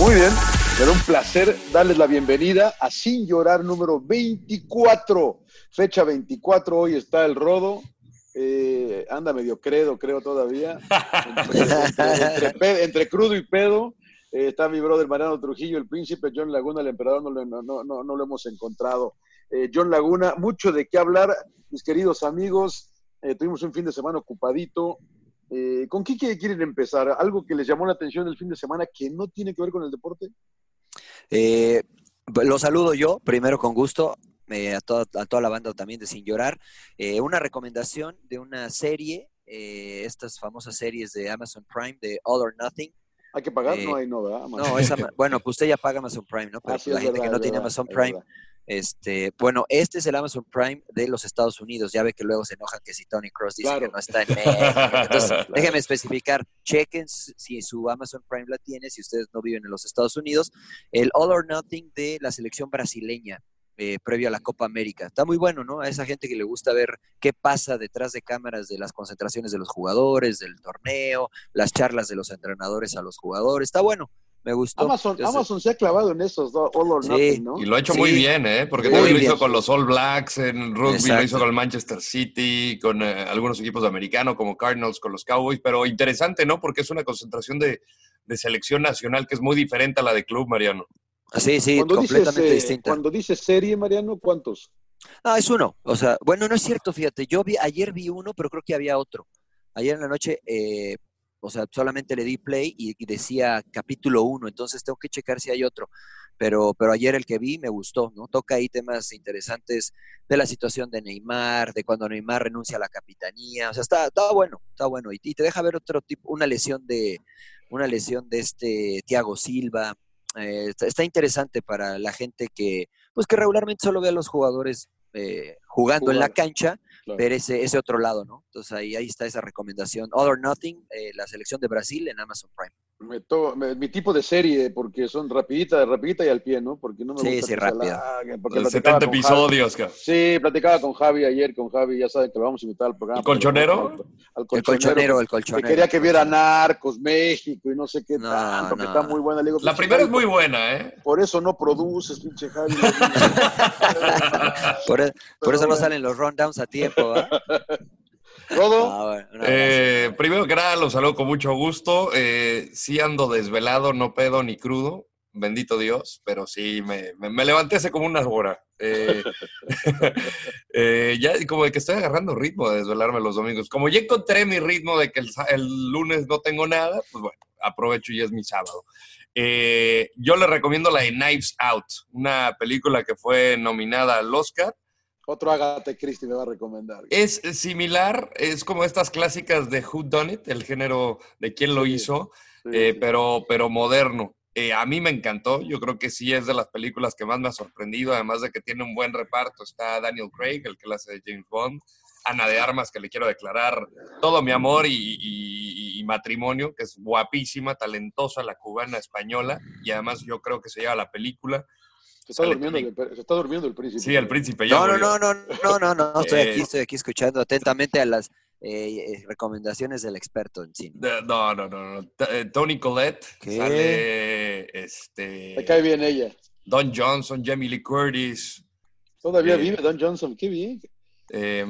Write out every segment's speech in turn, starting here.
Muy bien, será un placer darles la bienvenida a Sin Llorar número 24. Fecha 24, hoy está el rodo. Eh, anda medio credo, creo todavía. Entre, crudo y pedo. eh, está mi brother Mariano Trujillo, el príncipe, John Laguna, el emperador, no, no, no lo hemos encontrado. Eh, John Laguna, mucho de qué hablar, mis queridos amigos. Eh, tuvimos un fin de semana ocupadito. Eh, ¿Con qué quiere- quieren empezar? ¿Algo que les llamó la atención el fin de semana que no tiene que ver con el deporte? Eh, lo saludo yo, primero con gusto, eh, a, toda, a toda la banda también de Sin Llorar. Eh, una recomendación de una serie, eh, estas famosas series de Amazon Prime, de All or Nothing. ¿Hay que pagar? Eh, no hay, no, ¿verdad? No, esa, bueno, pues usted ya paga Amazon Prime, ¿no? Pero Ah, sí, la gente verdad, que no tiene verdad, Amazon Prime. Este, bueno, este es el Amazon Prime de los Estados Unidos. Ya ve que luego se enojan que si Tony Cross dice Claro. que no está en México. Entonces, déjeme especificar, chequen si su Amazon Prime la tiene, si ustedes no viven en los Estados Unidos, el All or Nothing de la selección brasileña. eh, previo a la Copa América. Está muy bueno, ¿no? A esa gente que le gusta ver qué pasa detrás de cámaras de las concentraciones de los jugadores, del torneo, las charlas de los entrenadores a los jugadores. Está bueno, me gustó. Amazon, se ha clavado en esos dos, All or Sí. Nothing, ¿no? Y lo ha hecho Sí. muy bien, ¿eh? Porque Muy también lo hizo con los All Blacks en rugby, lo hizo con el Manchester City, con eh, algunos equipos americanos como Cardinals, con los Cowboys, pero interesante, ¿no? Porque es una concentración de, de selección nacional que es muy diferente a la de club, Mariano. Sí, sí, cuando, dices, completamente eh, distinta. cuando dices serie, Mariano, ¿cuántos? No, es uno. O sea, bueno, no es cierto, fíjate. Yo vi, ayer vi uno, pero creo que había otro. Ayer en la noche, eh, o sea, solamente le di play y, decía capítulo uno, entonces tengo que checar si hay otro. Pero, pero ayer el que vi me gustó, ¿no? Toca ahí temas interesantes de la situación de Neymar, de cuando Neymar renuncia a la capitanía. O sea, está, está bueno, está bueno. Y, y te deja ver otro tipo, una lesión de, una lesión de este Thiago Silva. Eh, está, está interesante para la gente que, pues que regularmente solo ve a los jugadores eh, jugando en la cancha, claro. ver ese, ese otro lado, ¿no? Entonces ahí, ahí está esa recomendación. Or Nothing, eh, la selección de Brasil en Amazon Prime. Me to- me- mi tipo de serie, porque son rapidita, rapidita y al pie, ¿no? Porque no me Sí, gusta sí, que alarguen, porque De platicaba 70 con episodios. Javi. Sí, platicaba con Javi ayer, con Javi, ya saben que lo vamos a invitar al programa. ¿El colchonero? Al, al El colchonero, el Que colchonero. quería que viera Narcos, México y no sé qué No, tanto, que está muy buena. Le digo, La "Pinche primera es muy buena, ¿eh? Por eso no produces, pinche Javi. Por, e- por eso no salen los rundowns a tiempo, ¿ah? Rodo, Ah, bueno. Eh, primero que nada, los saludo con mucho gusto. Eh, sí ando desvelado, no pedo ni crudo, bendito Dios, pero sí me, me- me levanté hace como una hora. Eh, eh, ya como de que estoy agarrando ritmo de desvelarme los domingos. Como ya encontré mi ritmo de que el, el lunes no tengo nada, pues bueno, aprovecho y es mi sábado. Eh, yo les recomiendo la de Knives Out, una película que fue nominada al Oscar. Otro Agatha Christie me va a recomendar. Es similar, es como estas clásicas de Who Done It, el género de quién lo Sí, hizo, Sí, eh, sí. pero, pero moderno. Eh, a mí me encantó, yo creo que sí es de las películas que más me ha sorprendido, además de que tiene un buen reparto. Está Daniel Craig, el que la hace de James Bond, Ana de Armas, que le quiero declarar todo mi amor y, y- y matrimonio, que es guapísima, talentosa, la cubana española, y además yo creo que se lleva la película. Se está, durmiendo el, se está durmiendo el príncipe. Sí, el príncipe ya No, no, no, no, no, no, no, estoy Eh, aquí, estoy aquí escuchando atentamente a las eh, eh, recomendaciones del experto en cine. No, no, no, no. Tony Collette, ¿Qué? sale este, Me cae bien ella. Don Johnson, Jamie Lee Curtis, Todavía Eh, vive Don Johnson, qué bien. eh,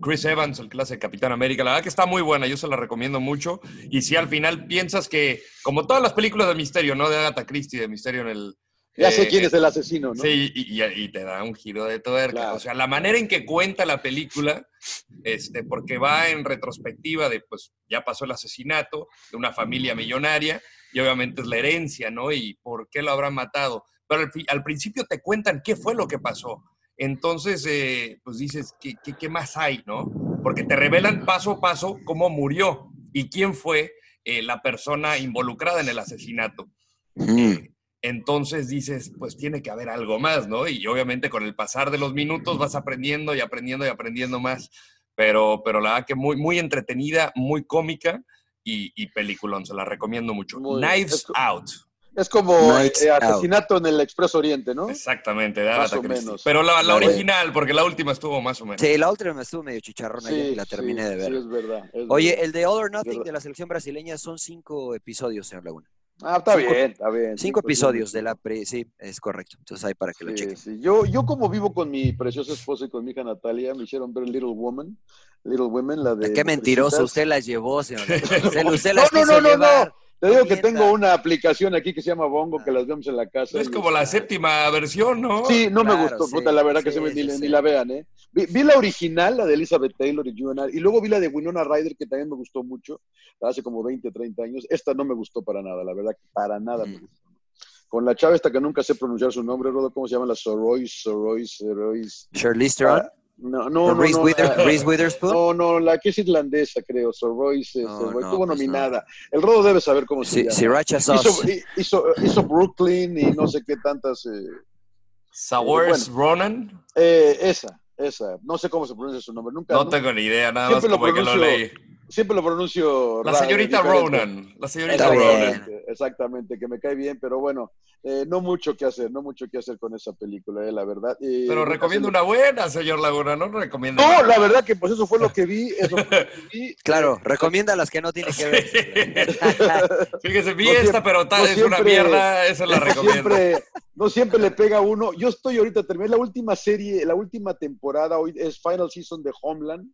Chris Evans, el clase de Capitán América. La verdad que está muy buena, yo se la recomiendo mucho. Y si al final piensas que, como todas las películas de misterio, ¿no? De Agatha Christie, de misterio en el... Ya sé eh, quién es el asesino, ¿no? Sí, y, y- y te da un giro de tuerca. Claro. O sea, la manera en que cuenta la película, este, porque va en retrospectiva de, pues, ya pasó el asesinato de una familia millonaria y obviamente es la herencia, ¿no? Y por qué lo habrán matado. Pero al, principio te cuentan qué fue lo que pasó. Entonces, eh, pues dices, ¿qué, qué, qué más hay, no? Porque te revelan paso a paso cómo murió y quién fue eh, la persona involucrada en el asesinato. Mm. Entonces dices, pues tiene que haber algo más, ¿no? Y obviamente con el pasar de los minutos vas aprendiendo y aprendiendo y aprendiendo más. Pero, pero la verdad que muy, muy entretenida, muy cómica y, y peliculón, se la recomiendo mucho. Muy. Knives Es Out. Es como eh, Out. asesinato en el Expreso Oriente, ¿no? Exactamente, de Más o menos. Pero la, la original, porque la última estuvo más o menos. Sí, la otra me estuvo medio chicharrón ayer Sí, y la terminé sí, de ver. Sí, es verdad. es Oye, verdad. el de All or Nothing de la selección brasileña son cinco episodios, señor Laguna. Ah, está cinco- bien, está bien. Cinco episodios de la pre... Sí, es correcto. Entonces ahí para que lo chequen. sí. Yo, yo como vivo con mi preciosa esposa y con mi hija Natalia, me hicieron ver Little Woman, Little Women, la de... Qué mentiroso, usted las llevó, señor. Laguna. Usted, usted No, las no, no, no, llevar. no. Te digo que tengo una aplicación aquí que se llama Bongo, que las vemos en la casa. Es como la séptima versión, ¿no? Sí, no me gustó, sí, puta, la verdad que se me- ni, sí, ni sí. la vean, ¿eh? Vi, vi la original, la de Elizabeth Taylor y Juvenal, y luego vi la de Winona Ryder, que también me gustó mucho, hace como 20, 30 años. Esta no me gustó para nada, la verdad para nada me Mm. gustó. Con la chava esta que nunca sé pronunciar su nombre, Rodo, ¿cómo se llama? La Sorois, Sorois, Sorois. Charlize Theron. No, no, ¿Con no, Reese, no, Wither- la- Reese Witherspoon. no, no, la que es irlandesa, creo, Sorois, eh, No, no, estuvo pues no. nominada. El Rodo debe saber cómo se Sí, llama. Hizo, hi- hizo, hizo Brooklyn y no sé qué tantas. eh, Saoirse bueno. Ronan. eh, esa, esa. No sé cómo se pronuncia su nombre. Nunca. No tengo ni idea, nada más Siempre lo como que lo leí. Siempre lo pronuncio. La señorita diferente. Ronan. La señorita. Ronan. Exactamente, que me cae bien, pero bueno, eh, no mucho que hacer, no mucho que hacer con esa película, eh, la verdad. Y Pero recomiendo una buena, señor Laguna, no recomiendo. No, la verdad que pues eso fue lo que vi, eso fue lo que vi. Claro, recomienda las que no tiene que ver. Fíjese, vi No esta, siempre- pero tal no es una mierda, esa la recomiendo. siempre, no siempre le pega a uno. Yo estoy ahorita, terminé la última serie, la última temporada, hoy es Final Season de Homeland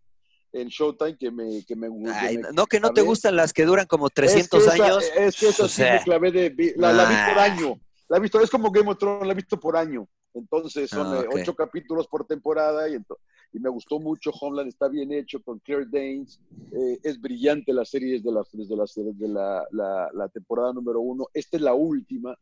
en Showtime, que me, que me, que Ay, me no que no te gustan las que duran como 300 es que esa, años. Es que esa o sí me clavé de. La, la vi por ah. año. La he visto, es como Game of Thrones, la he visto por año. Entonces son Ah, eh, ocho capítulos por temporada y, me gustó mucho. Homeland está bien hecho con Claire Danes. eh, es brillante la serie desde, la, desde, la, desde la- la temporada número uno. Esta es la última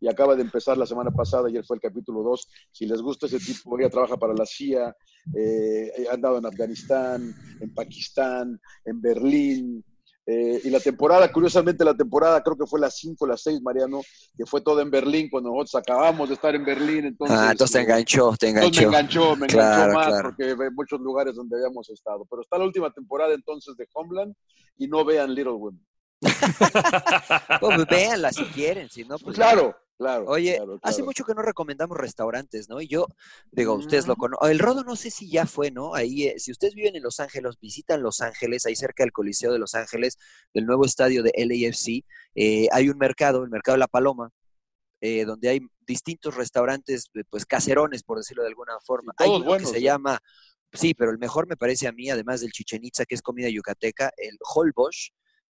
y acaba de empezar la semana pasada. Ayer fue el capítulo 2. Si les gusta ese tipo, ella trabaja para la CIA, eh, ha andado en Afganistán, en Pakistán, en Berlín. eh, y la temporada, curiosamente, la temporada creo que fue la 5, la 6, Mariano, que fue toda en Berlín, cuando nosotros acabamos de estar en Berlín. Entonces, ah, entonces te eh, enganchó, te enganchó. me enganchó, me Claro, enganchó más claro. porque hay muchos lugares donde habíamos estado. Pero está la última temporada entonces de Homeland y no vean Little Women. Pues véanla si quieren, si no, pues. Claro, claro. Oye, claro, hace mucho que no recomendamos restaurantes, ¿no? Y yo, digo, ustedes Mm. lo conocen. El Rodo no sé si ya fue, ¿no? Ahí, eh, si ustedes viven en Los Ángeles, visitan Los Ángeles, ahí cerca del Coliseo de Los Ángeles, del nuevo estadio de LAFC, eh, hay un mercado, el mercado de la Paloma, eh, donde hay distintos restaurantes, eh, pues caserones, por decirlo de alguna forma. Hay uno buenos, que se ¿eh? llama, sí, pero el mejor me parece a mí, además del Chichen Itza, que es comida yucateca, el Holbosch.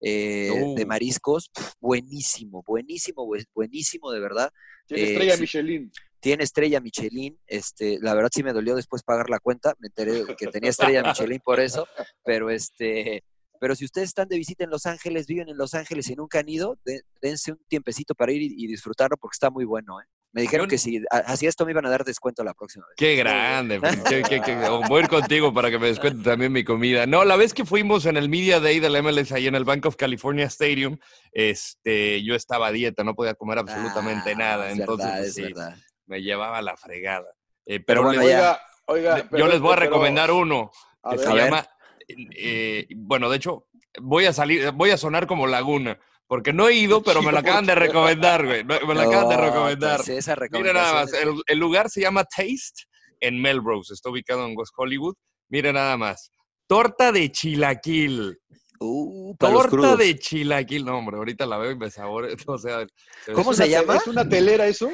Eh, de Uh. mariscos, buenísimo, buenísimo, bu- buenísimo, de verdad Tiene eh, estrella sí. Michelin. tiene estrella Michelin. Este, la verdad sí me dolió después pagar la cuenta, me enteré que tenía estrella Michelin por eso, pero este, pero si ustedes están de visita en Los Ángeles, viven en Los Ángeles y nunca han ido, de- dense un tiempecito para ir y, y disfrutarlo porque está muy bueno, ¿eh? Me dijeron Yo- que si hacía esto me iban a dar descuento la próxima vez. Qué grande. pues, qué- qué- qué- voy a ir contigo para que me descuente también mi comida. No, la vez que fuimos en el Media Day del MLS ahí en el Bank of California Stadium, este, yo estaba a dieta, no podía comer absolutamente Ah, nada. Es Entonces, verdad, pues, es sí, verdad. me llevaba la fregada. Eh, Pero pero bueno, les- Oiga, oiga. pero- yo les voy a pero- recomendar uno que ver. se llama, eh, bueno, de hecho, voy a salir, voy a sonar como Laguna, porque no he ido, pero me lo acaban de recomendar, güey. Me lo acaban de recomendar. pues, esa Mira nada más, recomendación el, el lugar se llama Taste en Melrose, está ubicado en West Hollywood. Mira nada más. Torta de chilaquil. Uh, Torta de chilaquil. No, hombre, ahorita la veo y me sabore. O sea, ¿Cómo ¿Es se una llama? ¿Es una telera eso?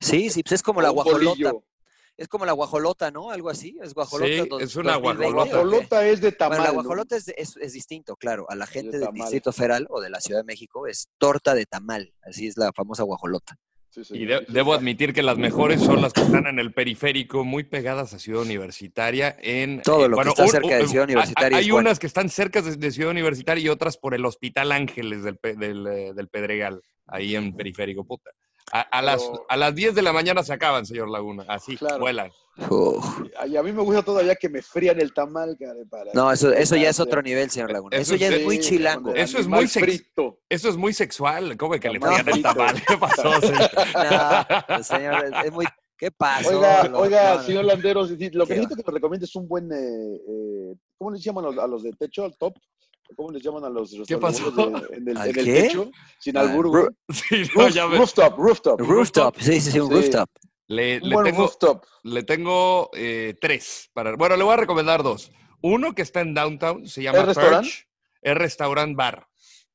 Sí, sí, pues es como la ¿O un guajolota. bolillo? Es como la guajolota, ¿no? Algo así. Es guajolota. Sí, dos- es una 2020, La ¿o qué? guajolota es de tamal. Bueno, la ¿no? guajolota es, es- es distinto, claro. A la gente del. Distrito Federal o de la Ciudad de México es torta de tamal. Así es la famosa guajolota. Sí, y señor, de- sí, debo admitir que las mejores son las que están en el periférico, muy pegadas a Ciudad Universitaria. En, Todo eh, lo que está cerca de Ciudad Universitaria Hay, unas que están cerca de, de Ciudad Universitaria y otras por el Hospital Ángeles del, Pe- del, eh, del Pedregal, ahí en periférico, puta. A, a las, Pero- a las 10 de la mañana se acaban, señor Laguna. Así, Claro. vuelan. Uf. Y a mí me gusta todavía que me frían el tamal, cara, para No, eso, eso ya es otro nivel, señor Laguna. Eso Eso ya es- es muy chilango. Eso es muy frito. Eso es muy sexual. ¿Cómo que le frían el tamal? ¿Qué pasó, señor? No, señor, es- muy. ¿Qué pasó? Oiga, Lo- oiga, no, señor Landeros, lo que ¿Qué necesito que nos recomiende es un buen, eh, eh, ¿cómo les llaman a los, a los de techo, al top? ¿Cómo les llaman a los ¿Qué pasó? de- en el, ¿Al en el qué? techo? Sin Ah, albur, güey. Sí, no, Roof- ya me- Rooftop, rooftop. Rooftop, sí, sí, sí, un Sí. rooftop. le, Un le buen tengo, rooftop. Le tengo eh, tres. Para, bueno, le voy a recomendar dos. Uno que está en Downtown, se llama ¿Es restaurant? Perch. Es restaurant bar.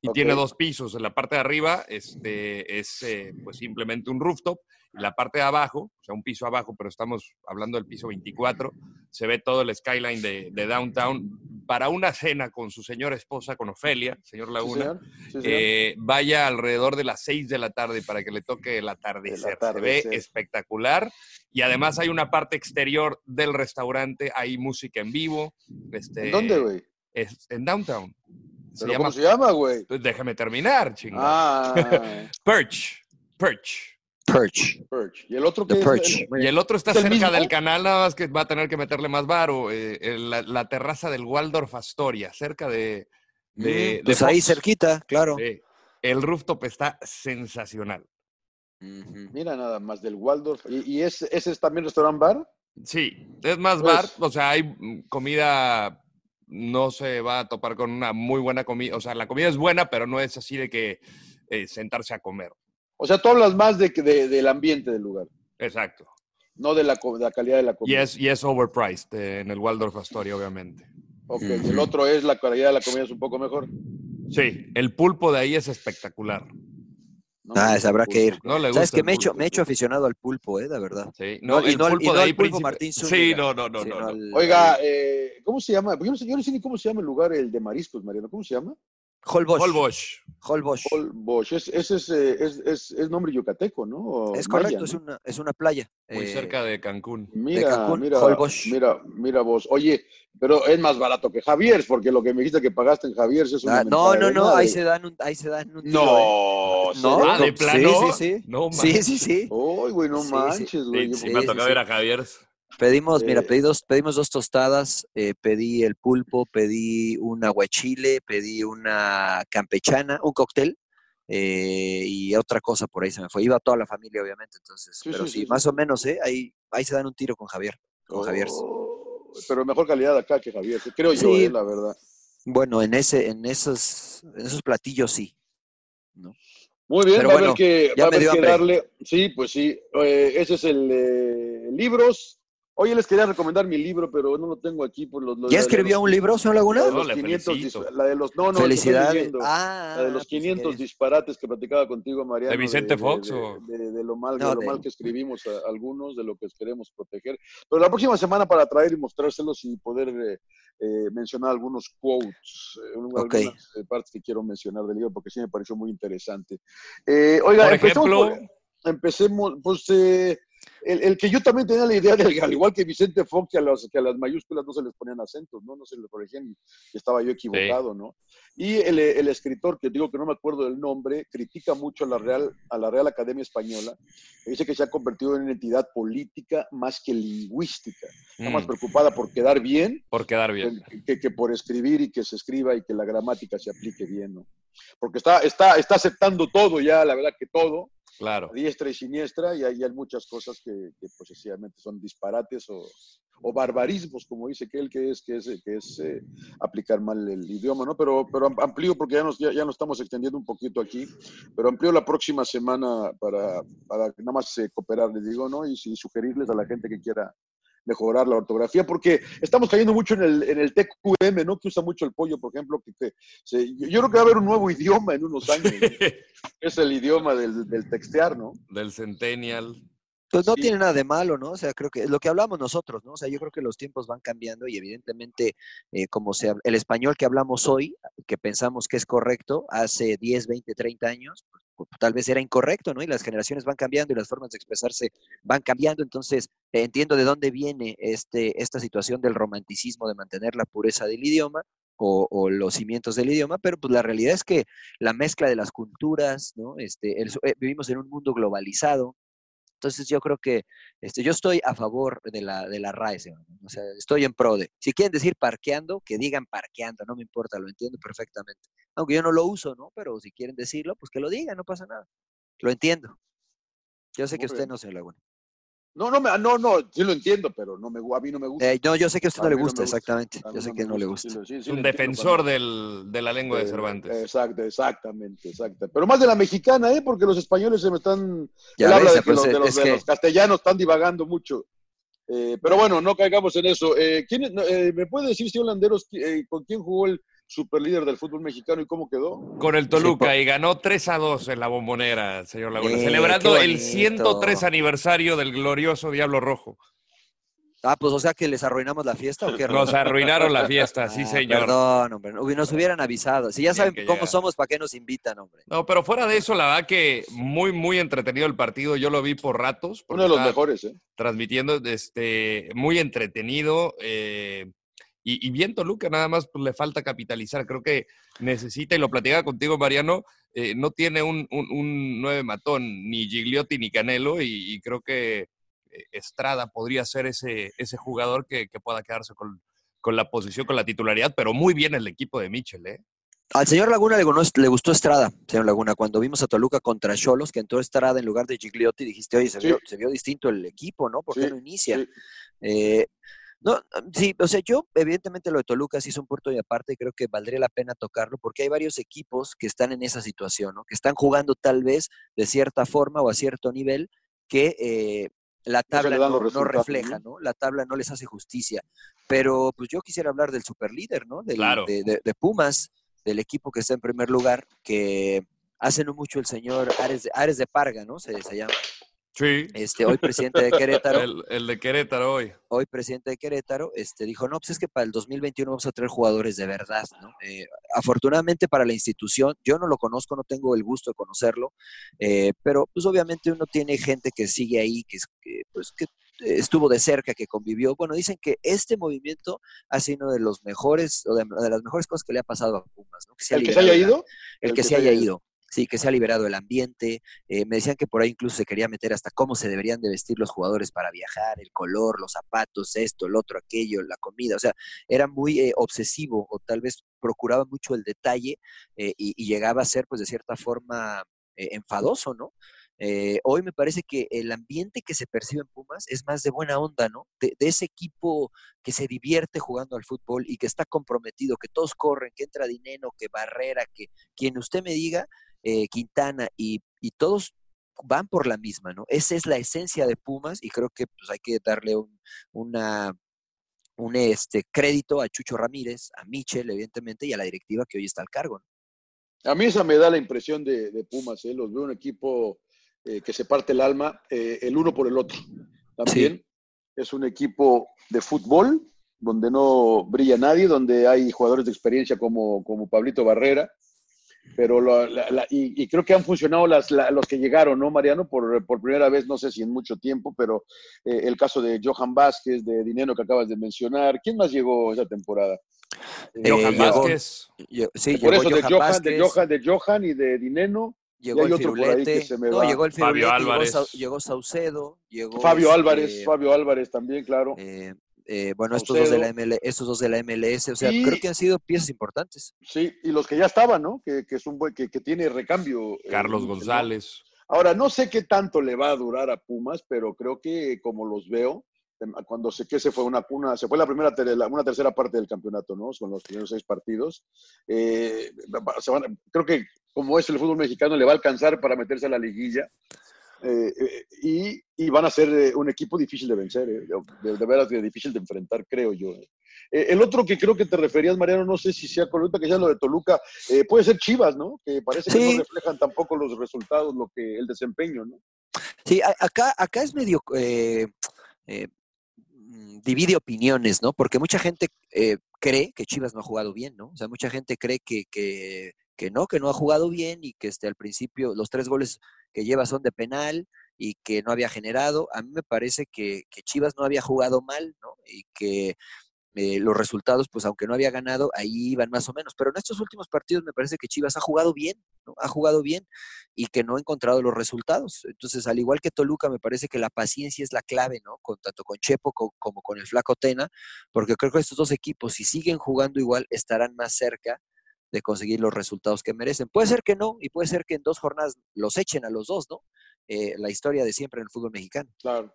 Y Ok. tiene dos pisos. En la parte de arriba este, es eh, pues simplemente un rooftop. La parte de abajo, o sea, un piso abajo, pero estamos hablando del piso 24, se ve todo el skyline de, de Downtown. Para una cena con su señora esposa, con Ofelia, señor Sí, Laguna, señor. Sí, señor. eh, vaya alrededor de las 6 de la tarde para que le toque el atardecer. atardecer. Se ve espectacular. Y además hay una parte exterior del restaurante, hay música en vivo. Este, ¿En dónde, güey? Es en Downtown. Se ¿Pero llama, ¿Cómo se llama, güey? Déjame terminar, chingada. Ah, Perch. Perch. Perch. Perch. ¿Y el otro que Perch. Y el otro está ¿Es el cerca del canal, nada más que va a tener que meterle más varo. eh, en la, la terraza del Waldorf Astoria, cerca de. de, de Pues ahí Fox. cerquita, claro. Sí. El rooftop está sensacional. Mira nada más del Waldorf. ¿Y, y ese, ese es también restaurant bar? Sí, es más Pues- bar, o sea, hay mm, comida, no se va a topar con una muy buena comida, o sea, la comida es buena, pero no es así de que eh, sentarse a comer. O sea, tú hablas más de, que- de- del ambiente del lugar, Exacto. no de la, de la calidad de la Y comida. es, y es overpriced eh, en el Waldorf Astoria, obviamente. Ok, y el otro es la calidad de la comida es un poco mejor. Sí, el pulpo de ahí es espectacular. No Ah, esa habrá que ir. No le gusta ¿Sabes que me he, hecho, pulpo. me he hecho aficionado al pulpo, eh? De verdad. Sí, No, no, y el no al- y pulpo no de al ahí, pulpo príncipe- Martín Sí, Zúñiga, no, no, no, no. no. al- Oiga, eh, ¿cómo se llama? Yo no, sé, yo no sé ni cómo se llama el lugar, el de mariscos, Mariano. ¿Cómo se llama? Holbox. Holbox. Holbox. Holbox. Es, ese es, eh, es, es, es nombre yucateco, ¿no? O Es maya, correcto, es, ¿no? una, es una playa. Muy eh, cerca de Cancún. Mira, Cancún, mira, Holbox. mira, mira vos. Oye, pero es más barato que Javier's, porque lo que me dijiste que pagaste en Javier's es una ah, no, no, de no, ahí se dan un, ahí se dan un tiro, ¿eh? No, No, Ah, ¿de no, plano? Sí, sí, sí. No sí, manches. sí, sí. Uy, güey, no manches, güey. Sí, sí, Sí, me tocó sí. ver a Javier. Pedimos, mira, pedí dos- pedimos dos tostadas, eh, pedí el pulpo, pedí un aguachile, pedí una campechana, un cóctel eh, y otra cosa por ahí se me fue. Iba toda la familia, obviamente, entonces, Sí, pero sí, sí, sí, sí. más o menos, ¿eh? Ahí, ahí se dan un tiro con Javier, con Javier. Oh, pero mejor calidad acá que Javier, creo yo, eh, la verdad. Bueno, en ese, en esos, en esos platillos sí. Muy bien, Pero va a bueno, haber que, va a haber que darle. Sí, pues sí. eh, ese es el eh, libros. Oye, les quería recomendar mi libro, pero no lo tengo aquí por los. los- ¿Ya escribió los- un libro, señor Laguna? La de No, los le 500 felicito. dis- la de los no, no, Felicidades. leyendo. Ah, La de los pues, 500 ¿qué? disparates que platicaba contigo, Mariano. ¿De Vicente de- Fox de, o? de- de lo mal, No, de lo de- mal que escribimos a- algunos, de lo que queremos proteger. Pero la próxima semana para traer y mostrárselos y poder eh, eh, mencionar algunos quotes, eh, Ok. algunas eh, partes que quiero mencionar del libro porque sí me pareció muy interesante. Eh, oiga, Por empecemos ejemplo, por- empecemos, pues, el, que yo también tenía la idea de, al igual que Vicente Fox, que a, las, que a las mayúsculas no se les ponían acentos, ¿no? No se les corregían y estaba yo equivocado, ¿no? Y el, el, escritor, que digo que no me acuerdo del nombre, critica mucho a la Real, a la Real Academia Española, dice que se ha convertido en una entidad política más que lingüística, está más mm. preocupada por quedar bien. Por quedar bien. Que, que, por escribir y que se escriba y que la gramática se aplique bien, ¿no? Porque está, está, está aceptando todo ya, la verdad que todo, Claro. diestra y siniestra, y hay, hay muchas cosas que, que pues, son disparates o, o, barbarismos, como dice que él, que es, que es, que es eh, aplicar mal el idioma, ¿no? Pero, pero amplío, porque ya nos, ya, ya nos estamos extendiendo un poquito aquí, pero amplío la próxima semana para, para nada más eh, cooperar, les digo, ¿no? Y, y sugerirles a la gente que quiera mejorar la ortografía, porque estamos cayendo mucho en el, en el TQM, ¿no? Que usa mucho el pollo, por ejemplo, que, yo creo que va a haber un nuevo idioma en unos años, es el idioma del, del, textear, ¿no? Del centennial. Pues no tiene nada de malo, ¿no? O sea, creo que es lo que hablamos nosotros, ¿no? O sea, yo creo que los tiempos van cambiando y evidentemente, eh, como sea, el español que hablamos hoy, que pensamos que es correcto, hace 10, 20, 30 años, pues, tal vez era incorrecto, ¿no? Y las generaciones van cambiando y las formas de expresarse van cambiando, entonces entiendo de dónde viene este, esta situación del romanticismo de mantener la pureza del idioma, o, los cimientos del idioma, pero pues la realidad es que la mezcla de las culturas, ¿no? Este, eh, vivimos en un mundo globalizado, entonces yo creo que este, yo estoy a favor de la, de la RAE, o sea, estoy en pro de. Si quieren decir parqueando, que digan parqueando, no me importa, lo entiendo perfectamente. Aunque yo no lo uso, ¿no? Pero si quieren decirlo, pues que lo digan, no pasa nada. Lo entiendo. Yo sé que usted no se Laguna. No, no, no, no, sí lo entiendo, pero no me, a mí no me gusta. Eh, no, yo sé que a usted no le gusta, exactamente. yo sé que no, le gusta. es un defensor del, de la lengua de, Cervantes. Exacto, exactamente, exacto. Pero más de la mexicana, ¿eh? Porque los españoles se me están... Ya habla de que, los, de, los, castellanos están divagando mucho. Eh, pero bueno, no caigamos en eso. Eh, ¿quién, eh, ¿Me puede decir, señor Landeros, eh, con quién jugó el superlíder del fútbol mexicano y cómo quedó. Con el Toluca y ganó 3 a 2 en la bombonera, señor Laguna, eh, celebrando el 103 aniversario del glorioso Diablo Rojo. Ah, pues o sea que les arruinamos la fiesta o qué? Nos arruinaron la fiesta, sí, ah, señor. Perdón, hombre. Nos hubieran avisado. Si ya saben cómo somos, ¿para qué nos invitan, hombre? No, pero fuera de eso, la verdad que muy, muy entretenido el partido. Yo lo vi por ratos. Uno de los mejores, ¿eh? Transmitiendo, este, muy entretenido. Eh, y, bien Toluca, nada más pues, le falta capitalizar. Creo que necesita, y lo platicaba contigo, Mariano, eh, no tiene un, nueve matón, ni Gigliotti ni Canelo, y, creo que eh, Estrada podría ser ese, ese jugador que, pueda quedarse con, la posición, con la titularidad, pero muy bien el equipo de Michel, ¿eh? Al señor Laguna le, le, gustó Estrada, señor Laguna. Cuando vimos a Toluca contra Cholos, que entró Estrada en lugar de Gigliotti, dijiste, oye, se, vio, distinto el equipo, ¿no? ¿Por qué no inicia? Eh, no, sí, o sea, yo evidentemente lo de Toluca sí es un puerto de aparte y creo que valdría la pena tocarlo porque hay varios equipos que están en esa situación, ¿no? Que están jugando tal vez de cierta forma o a cierto nivel que eh, la tabla no, refleja, ¿no? La tabla no les hace justicia. Pero pues yo quisiera hablar del superlíder, ¿no? Del, de, Pumas, del equipo que está en primer lugar, que hace no mucho el señor Ares de, Ares de Parga, ¿no? Se, se llama. Sí. Este, hoy presidente de Querétaro. el, de Querétaro hoy. Hoy presidente de Querétaro, este, dijo, no, pues es que para el 2021 vamos a traer jugadores de verdad, ¿no? Eh, afortunadamente para la institución, yo no lo conozco, no tengo el gusto de conocerlo, eh, pero pues obviamente uno tiene gente que sigue ahí, que, pues, que estuvo de cerca, que convivió. Bueno, dicen que este movimiento ha sido uno de los mejores, o de, las mejores cosas que le ha pasado a Pumas, ¿no? ¿El que se haya ido? El, que, se haya ido sí, que se ha liberado el ambiente. Eh, me decían que por ahí incluso se quería meter hasta cómo se deberían de vestir los jugadores para viajar, el color, los zapatos, esto, el otro, aquello, la comida. O sea, era muy eh, obsesivo o tal vez procuraba mucho el detalle eh, y, llegaba a ser, pues, de cierta forma enfadoso, ¿no? hoy me parece que el ambiente que se percibe en Pumas es más de buena onda, ¿no? De, de, ese equipo que se divierte jugando al fútbol y que está comprometido, que todos corren, que entra dinero, que Barrera, que quien usted me diga, eh, Quintana y, todos van por la misma, ¿no? Esa es la esencia de Pumas y creo que pues, hay que darle un, una, un este, crédito a Chucho Ramírez, a Michel, evidentemente, y a la directiva que hoy está al cargo. A mí esa me da la impresión de, Pumas, ¿eh? los veo un equipo eh, que se parte el alma eh, el uno por el otro. También es un equipo de fútbol donde no brilla nadie, donde hay jugadores de experiencia como, como Pablito Barrera, pero lo- la- la- y, y creo que han funcionado las, la- los que llegaron, ¿no, Mariano? Por, por primera vez, no sé si en mucho tiempo, pero eh, el caso de Johan Vázquez, de Dinero que acabas de mencionar. ¿Quién más llegó esa temporada? Eh, Johan llegó- Vázquez. sí, por llegó eso, de Johan Vázquez, de Johan, de Johan y de Dineno. llegó el Firulete, se me no, llegó el Fabio Firulete, llegó, Álvarez. Sau- llegó Saucedo, llegó Fabio este, Álvarez, Fabio Álvarez también, claro. eh, eh, bueno, estos dos, de la. ML, estos dos de la MLS, o sea, Y- creo que han sido piezas importantes. Sí, y los que ya estaban, ¿no? Que, que es un buen, que, que tiene recambio. eh, Carlos ¿no? González. Ahora, no sé qué tanto le va a durar a Pumas, pero creo que como los veo, em, cuando sé que se fue una, una se fue la primera, una tercera parte del campeonato, ¿no? Con los primeros seis partidos. eh, se van creo que como es el fútbol mexicano, le va a alcanzar para meterse a la liguilla. Eh, eh, y, y van a ser eh, un equipo difícil de vencer, de, de veras de difícil de enfrentar, creo yo. el otro que creo que te referías, Mariano, no sé si sea correcto que sea lo de Toluca, puede ser Chivas, ¿no? Que parece que no reflejan tampoco los resultados, lo que el desempeño, ¿no? Sí, acá, acá es medio mm, divide opiniones, ¿no? Porque mucha gente eh, cree que Chivas no ha jugado bien, ¿no? O sea, mucha gente cree que, que, que no, que no ha jugado bien y que este, al principio los tres goles que lleva son de penal y que no había generado. A mí me parece que, que Chivas no había jugado mal, ¿no? Y que eh, los resultados, pues aunque no había ganado, ahí iban más o menos. Pero en estos últimos partidos me parece que Chivas ha jugado bien, ¿no? Ha jugado bien y que no ha encontrado los resultados. Entonces, al igual que Toluca, me parece que la paciencia es la clave, ¿no? Con, tanto con Chepo co- como con el Flaco Tena, porque creo que estos dos equipos, si siguen jugando igual, estarán más cerca de conseguir los resultados que merecen. Puede ser que no, y puede ser que en dos jornadas los echen a los dos, ¿no? Eh, la historia de siempre en el fútbol mexicano. Claro.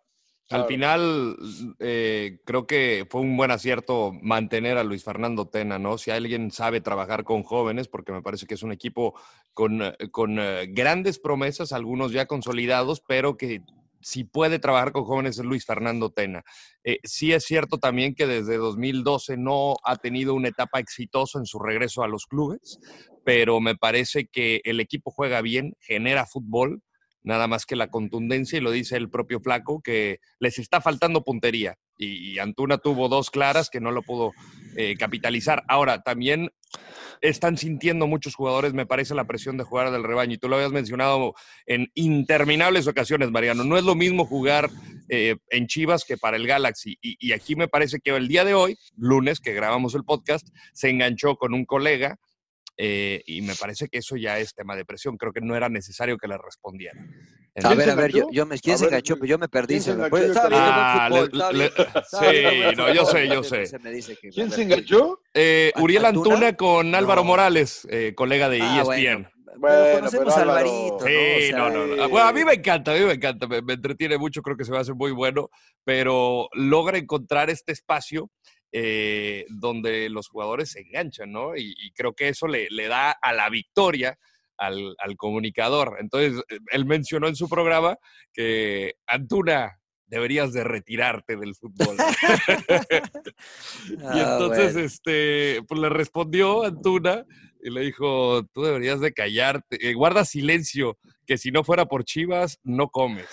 Al final, eh, creo que fue un buen acierto mantener a Luis Fernando Tena, ¿no? Si alguien sabe trabajar con jóvenes, porque me parece que es un equipo con, eh, con eh, grandes promesas, algunos ya consolidados, pero que si puede trabajar con jóvenes es Luis Fernando Tena. Eh, sí es cierto también que desde 2012 no ha tenido una etapa exitosa en su regreso a los clubes, pero me parece que el equipo juega bien, genera fútbol, nada más que la contundencia, y lo dice el propio Flaco, que les está faltando puntería. Y, Antuna tuvo dos claras que no lo pudo eh, capitalizar. Ahora, también están sintiendo muchos jugadores, me parece, la presión de jugar del rebaño. Y tú lo habías mencionado en interminables ocasiones, Mariano. No es lo mismo jugar eh, en Chivas que para el Galaxy. Y, y aquí me parece que el día de hoy, lunes, que grabamos el podcast, se enganchó con un colega eh, y me parece que eso ya es tema de presión. Creo que no era necesario que le respondiera. A ¿Quién ver, se a ver, yo, yo me, ¿quién A se ver, enganchó? Pero yo me perdí. ¿quién se se me viendo Ah, fútbol, le- estaba le- sí, no, yo sé, yo sé. me dice que- ¿Quién ver, se enganchó? Eh, Uriel ¿Antuna? Antuna con Álvaro No. Morales, eh, colega de Ah, ESPN. bueno, Bueno, pero conocemos pero a Álvaro- Alvarito, ¿no? Sí, O sea, no, no, no. eh, Bueno, a mí me encanta, a mí me encanta, me, me entretiene mucho, creo que se va a hacer muy bueno, pero logra encontrar este espacio eh, donde los jugadores se enganchan, ¿no? Y, y creo que eso le, le da a la victoria al, al comunicador. Entonces, eh, él mencionó en su programa que Antuna, deberías de retirarte del fútbol. y Ah, entonces, bueno. este, pues le respondió Antuna y le dijo, tú deberías de callarte, eh, guarda silencio, que si no fuera por Chivas, no comes.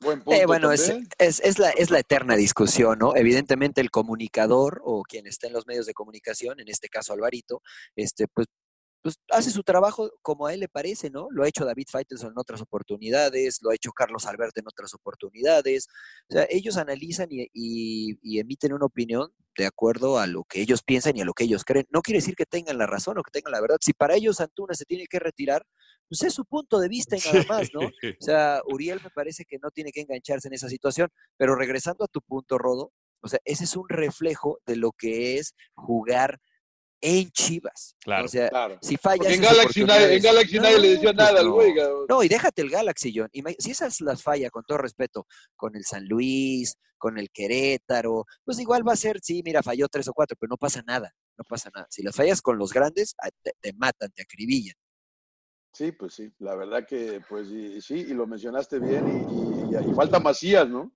Buen punto Eh, bueno, es, es, es la, es la eterna discusión, ¿no? Evidentemente el comunicador o quien está en los medios de comunicación, en este caso Alvarito, este, pues, pues hace su trabajo como a él le parece, ¿no? Lo ha hecho David Faitelson en otras oportunidades, lo ha hecho Carlos Alberto en otras oportunidades. O sea, ellos analizan y, y- y emiten una opinión de acuerdo a lo que ellos piensan y a lo que ellos creen. No quiere decir que tengan la razón o que tengan la verdad. Si para ellos Antuna se tiene que retirar, pues es su punto de vista y nada más, ¿no? O sea, Uriel me parece que no tiene que engancharse en esa situación, pero regresando a tu punto, Rodo, o sea, ese es un reflejo de lo que es jugar en Chivas. ¿no? Claro. O sea, Claro. si fallas en Galaxy, nadie, en Galaxy nadie le decía No, nada pues al no. güey. No, y déjate el Galaxy, John. Si esas las falla, con todo respeto, con el San Luis, con el Querétaro, pues igual va a ser, sí, mira, falló tres o cuatro, pero no pasa nada, no pasa nada. Si las fallas con los grandes, ah, te, te matan, te acribillan. Sí, pues sí, la verdad que, pues y- sí, y lo mencionaste bien, y, y- y falta Macías, ¿no?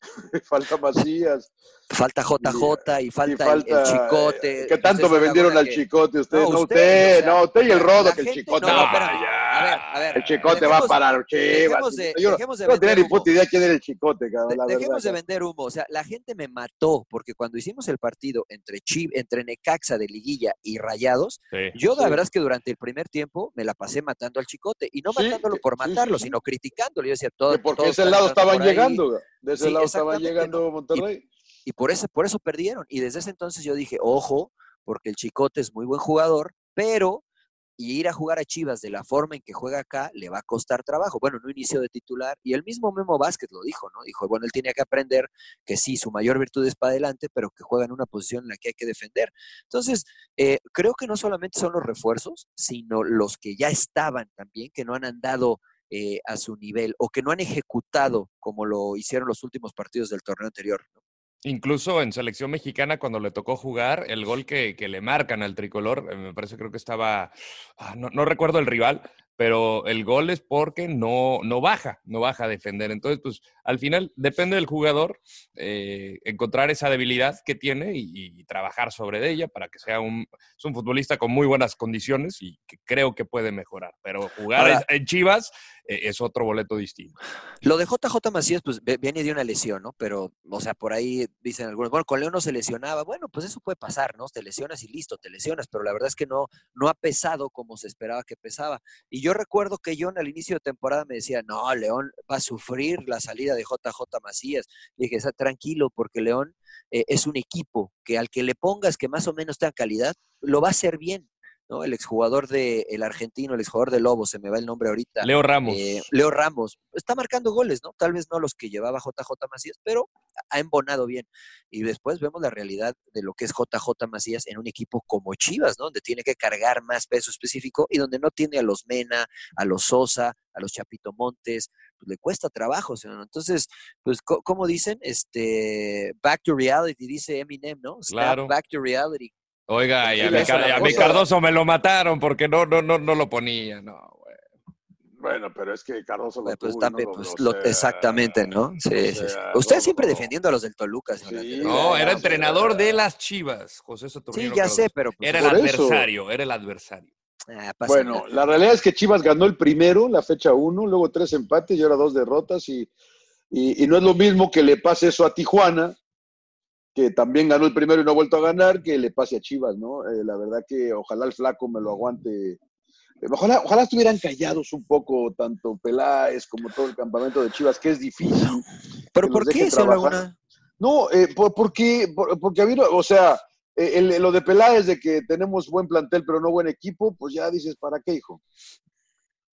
falta Macías. Falta JJ y falta, y el- falta, el, Chicote. ¿Qué tanto me vendieron al que- chicote ustedes? No, No, usted, usted, o sea, no, usted y el rodo, que el chicote. no, ya. A a ver, a ver. El chicote va dejemos- para los chivas. dejemos de- Yo de no tenía ni puta idea quién era el chicote, cabrón, la Dejemos verdad. de vender humo. O sea, la gente me mató porque cuando hicimos el partido entre Chiv, entre Necaxa de Liguilla y Rayados, yo la Sí. verdad es que durante el primer tiempo me la pasé matando al chicote y no Sí, matándolo por matarlo, sí, sí. sino criticándolo. Yo decía, todo, Que porque todos ese lado estaban llegando, de ese Sí, lado estaban llegando ¿no? Monterrey. Y por eso, por eso perdieron. Y desde ese entonces yo dije, ojo, porque el Chicote es muy buen jugador, pero y ir a jugar a Chivas de la forma en que juega acá le va a costar trabajo. Bueno, no inició de titular. Y el mismo Memo Vázquez lo dijo, ¿no? Dijo, bueno, él tiene que aprender que sí, su mayor virtud es para adelante, pero que juega en una posición en la que hay que defender. Entonces, eh, creo que no solamente son los refuerzos, sino los que ya estaban también, que no han andado eh, a su nivel o que no han ejecutado como lo hicieron los últimos partidos del torneo anterior. ¿no? Incluso en selección mexicana, cuando le tocó jugar, el gol que, que le marcan al tricolor, eh, me parece creo que estaba, ah, no, no recuerdo el rival, pero el gol es porque no, no baja, no baja a defender. Entonces, pues al final depende del jugador eh, encontrar esa debilidad que tiene y, y trabajar sobre ella para que sea un, es un futbolista con muy buenas condiciones y que creo que puede mejorar. Pero jugar Ahora- en Chivas eh, es otro boleto distinto. Lo de JJ Macías, pues viene de una lesión, ¿no? Pero, o sea, por ahí dicen algunos, bueno, con León no se lesionaba. Bueno, pues eso puede pasar, ¿no? Te lesionas y listo, te lesionas, pero la verdad es que no, no ha pesado como se esperaba que pesaba. Y yo recuerdo que John al inicio de temporada me decía, no, León va a sufrir la salida de JJ Macías. Dije, "Está tranquilo, porque León eh, es un equipo que al que le pongas que más o menos tenga calidad, lo va a hacer bien. ¿No? El exjugador de el argentino, el exjugador de Lobo, se me va el nombre ahorita. Leo Ramos. Eh, Leo Ramos está marcando goles, ¿no? Tal vez no los que llevaba JJ Macías, pero ha embonado bien. Y después vemos la realidad de lo que es JJ Macías en un equipo como Chivas, ¿no? Donde tiene que cargar más peso específico y donde no tiene a los Mena, a los Sosa, a los Chapito Montes, pues le cuesta trabajo, ¿no? Entonces, pues, como dicen, este, back to reality, dice Eminem, ¿no? Snap Claro. back to reality. Oiga, y a, mi, Car- a. Cardoso me lo mataron porque no, no, no, no lo ponía. No, güey. Bueno, pero es que Cardoso lo pues tuvo también, no pues, o lo- sea, exactamente, ¿no? Sí, o sí, Usted no, siempre no. defendiendo a los del Toluca, Sí. No, era entrenador de las Chivas, José Sí, ya Cardoso. sé, pero pues, Era el eso. adversario, era el adversario. ah, Bueno, nada. la realidad es que Chivas ganó el primero, la fecha uno, luego tres empates y ahora dos derrotas. Y, y, y no es lo mismo que le pase eso a Tijuana, que también ganó el primero y no ha vuelto a ganar, que le pase a Chivas, ¿no? Eh, la verdad que ojalá el flaco me lo aguante. Eh, Ojalá, ojalá estuvieran callados un poco, tanto Peláez como todo el campamento de Chivas, que es difícil. ¿Pero por qué, trabajar. Laguna? No, eh, por- porque, por- porque ha habido, o sea, el- lo de Peláez de que tenemos buen plantel pero no buen equipo, pues ya dices, ¿para qué, hijo?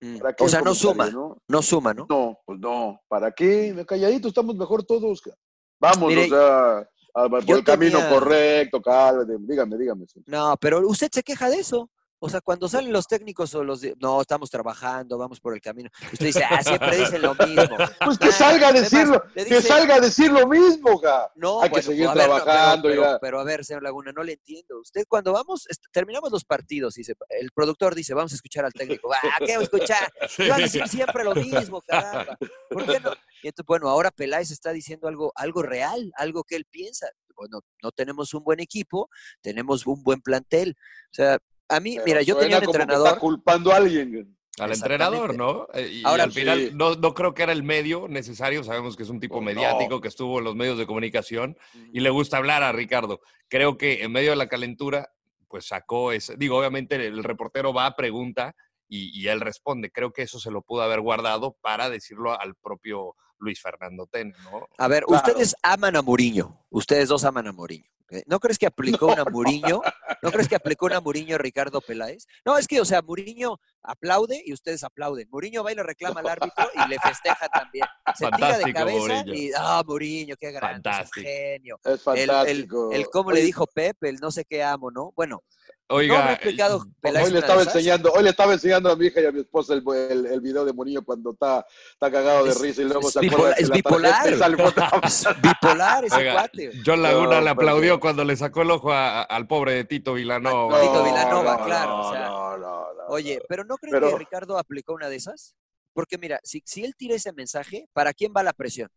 Mm, ¿Para qué O sea, no suma, ¿no? no suma, ¿no? No, pues no, ¿para qué? Calladito, estamos mejor todos. Vamos, Mire, o sea, por yo el camino correcto, cálmate, dígame, dígame. No, pero usted se queja de eso. O sea, cuando salen los técnicos o los de, no, estamos trabajando, vamos por el camino. Usted dice, ah, siempre dicen lo mismo. Pues que Ah, salga a decirlo, que dice- salga a decir lo mismo, ga. No, Hay que seguir pues, a ver, no, pero- trabajando, pero, ya. pero a ver, señor Laguna, no le entiendo. Usted cuando vamos, terminamos los partidos, dice, el productor dice, vamos a escuchar al técnico. Ah, ¿qué voy a escuchar? Iba a decir siempre lo mismo, caramba. ¿Por qué no? Y entonces, bueno, ahora Peláez está diciendo algo, algo real, algo que él piensa. Bueno, no tenemos un buen equipo, tenemos un buen plantel. O sea, a mí, Pero mira, yo tenía un entrenador. Está culpando a alguien. Al entrenador, ¿no? Eh, Y, Ahora, al final sí. no, no creo que era el medio necesario. Sabemos que es un tipo No, mediático que estuvo en los medios de comunicación y le gusta hablar a Ricardo. Creo que en medio de la calentura, pues sacó ese. Digo, obviamente el reportero va a pregunta y, y él responde. Creo que eso se lo pudo haber guardado para decirlo al propio Luis Fernando Tena, ¿no? A ver, Claro. ustedes aman a Muriño. Ustedes dos aman a Muriño. ¿No crees que aplicó una Muriño? ¿No crees que aplicó una Muriño Ricardo Peláez? No, es que, o sea, Muriño aplaude y ustedes aplauden. Muriño va y le reclama al árbitro y le festeja también. Se tira de Fantástico, cabeza Murillo. y, ah, Muriño, qué grande, es un Fantástico. genio. Es El, el, fantástico. el cómo le dijo Pep, el no sé qué amo, ¿no? Bueno, no Oiga, Peláez Hoy le estaba enseñando, hoy le estaba enseñando a mi hija y a mi esposa el, el, el video de Monillo cuando está, está cagado de Es- risa y luego es se bipolar- acuerda es bipolar. sale por- Es bipolar ese Oiga, cuate. John Laguna No, le aplaudió pero- cuando le sacó el ojo a- al pobre de Tito Vilanova. No, Tito Vilanova, no, claro, no, o sea, no, no, no, Oye, pero ¿no creen Pero- que Ricardo aplicó una de esas? Porque mira, si, si él tira ese mensaje, ¿para quién va la presión?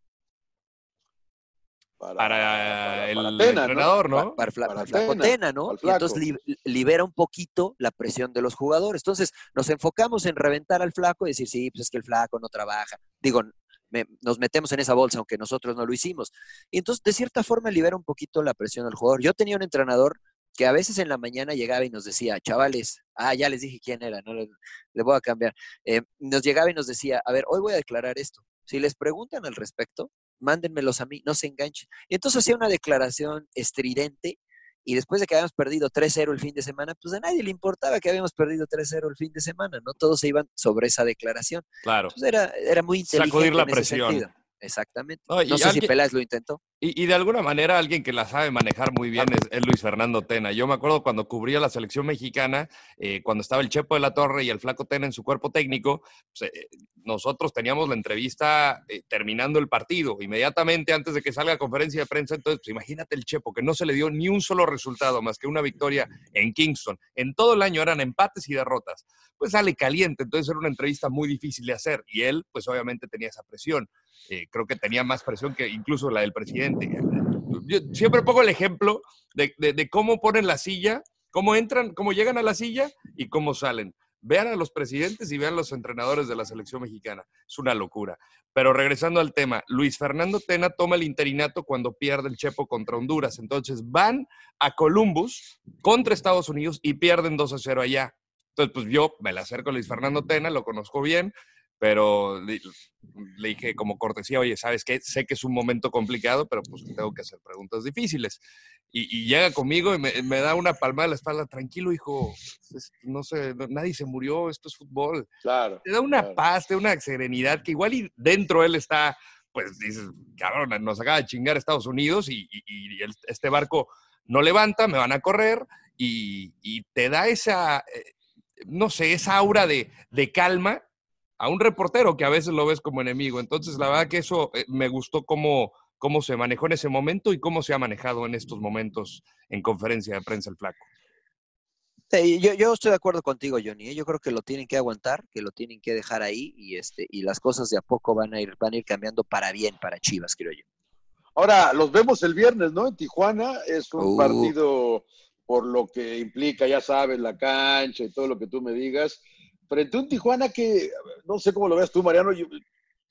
Para, el entrenador, ¿no? Para, el flaco Tena, ¿no? Y entonces libera un poquito la presión de los jugadores. Entonces nos enfocamos en reventar al flaco y decir, sí, pues es que el flaco no trabaja. Digo, nos metemos en esa bolsa, aunque nosotros no lo hicimos. Y entonces, de cierta forma, libera un poquito la presión al jugador. Yo tenía un entrenador que a veces en la mañana llegaba y nos decía, chavales, ah, ya les dije quién era, no le, voy a cambiar. Eh, nos llegaba y nos decía, a ver, hoy voy a declarar esto. Si les preguntan al respecto, mándenmelos a mí, no se enganchen. Y entonces hacía una declaración estridente y después de que habíamos perdido 3-0 el fin de semana, pues a nadie le importaba que habíamos perdido 3-0 el fin de semana, ¿no? Todos se iban sobre esa declaración. Claro. Entonces era, era muy inteligente. Sacudir la presión. Exactamente. No, sé si Peláez lo intentó. Y, de alguna manera alguien que la sabe manejar muy bien es, Luis Fernando Tena. Yo me acuerdo cuando cubría la selección mexicana, eh, cuando estaba el Chepo de la Torre y el Flaco Tena en su cuerpo técnico, pues, eh, nosotros teníamos la entrevista eh, terminando el partido, inmediatamente antes de que salga la conferencia de prensa. Entonces, pues, imagínate el Chepo, que no se le dio ni un solo resultado más que una victoria en Kingston. En todo el año eran empates y derrotas. Pues sale caliente, entonces era una entrevista muy difícil de hacer. Y él, pues obviamente tenía esa presión. Creo que tenía más presión que incluso la del presidente yo siempre pongo el ejemplo de, cómo ponen la silla, cómo entran, cómo llegan a la silla y cómo salen. Vean a los presidentes y vean a los entrenadores de la selección mexicana. Es una locura. Pero regresando al tema, Luis Fernando Tena toma el interinato cuando pierde el Chepo contra Honduras. Entonces van a Columbus contra Estados Unidos y pierden 2 a 0 allá. Entonces, pues yo me la acerco a Luis Fernando Tena, lo conozco bien, pero le, dije como cortesía, oye, ¿sabes qué? Sé que es un momento complicado, pero pues tengo que hacer preguntas difíciles. Y, llega conmigo y me, da una palmada a la espalda, tranquilo, hijo, no sé, nadie se murió, esto es fútbol. Claro. Te da una paz, te da una serenidad que igual y dentro él está, pues dices, cabrón, nos acaba de chingar Estados Unidos y, este barco no levanta, me van a correr y, te da esa, eh, no sé, esa aura de, de calma a un reportero que a veces lo ves como enemigo. Entonces, la verdad que eso eh, me gustó cómo, cómo se manejó en ese momento y cómo se ha manejado en estos momentos en conferencia de prensa el flaco. yo, yo, estoy de acuerdo contigo, Johnny. ¿eh? Yo creo que lo tienen que aguantar, que lo tienen que dejar ahí y este y las cosas de a poco van a ir van a ir cambiando para bien para Chivas, creo yo. Ahora los vemos el viernes, ¿no? En Tijuana es un uh. partido por lo que implica, ya sabes, la cancha y todo lo que tú me digas frente a un Tijuana que, no sé cómo lo veas tú, Mariano,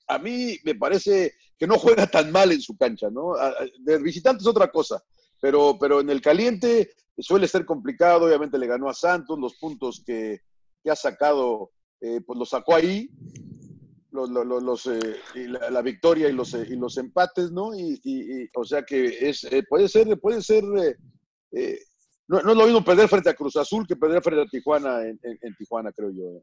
a mí me parece que no juega tan mal en su cancha, ¿no? De visitante es otra cosa, pero, pero en el caliente suele ser complicado, obviamente le ganó a Santos, los puntos que, ha sacado, eh, pues los sacó ahí, los, eh, la, victoria y los, eh, y los empates, ¿no? Y, o sea que es, puede ser, puede ser no, es lo mismo perder frente a Cruz Azul que perder frente a Tijuana en, Tijuana, creo yo.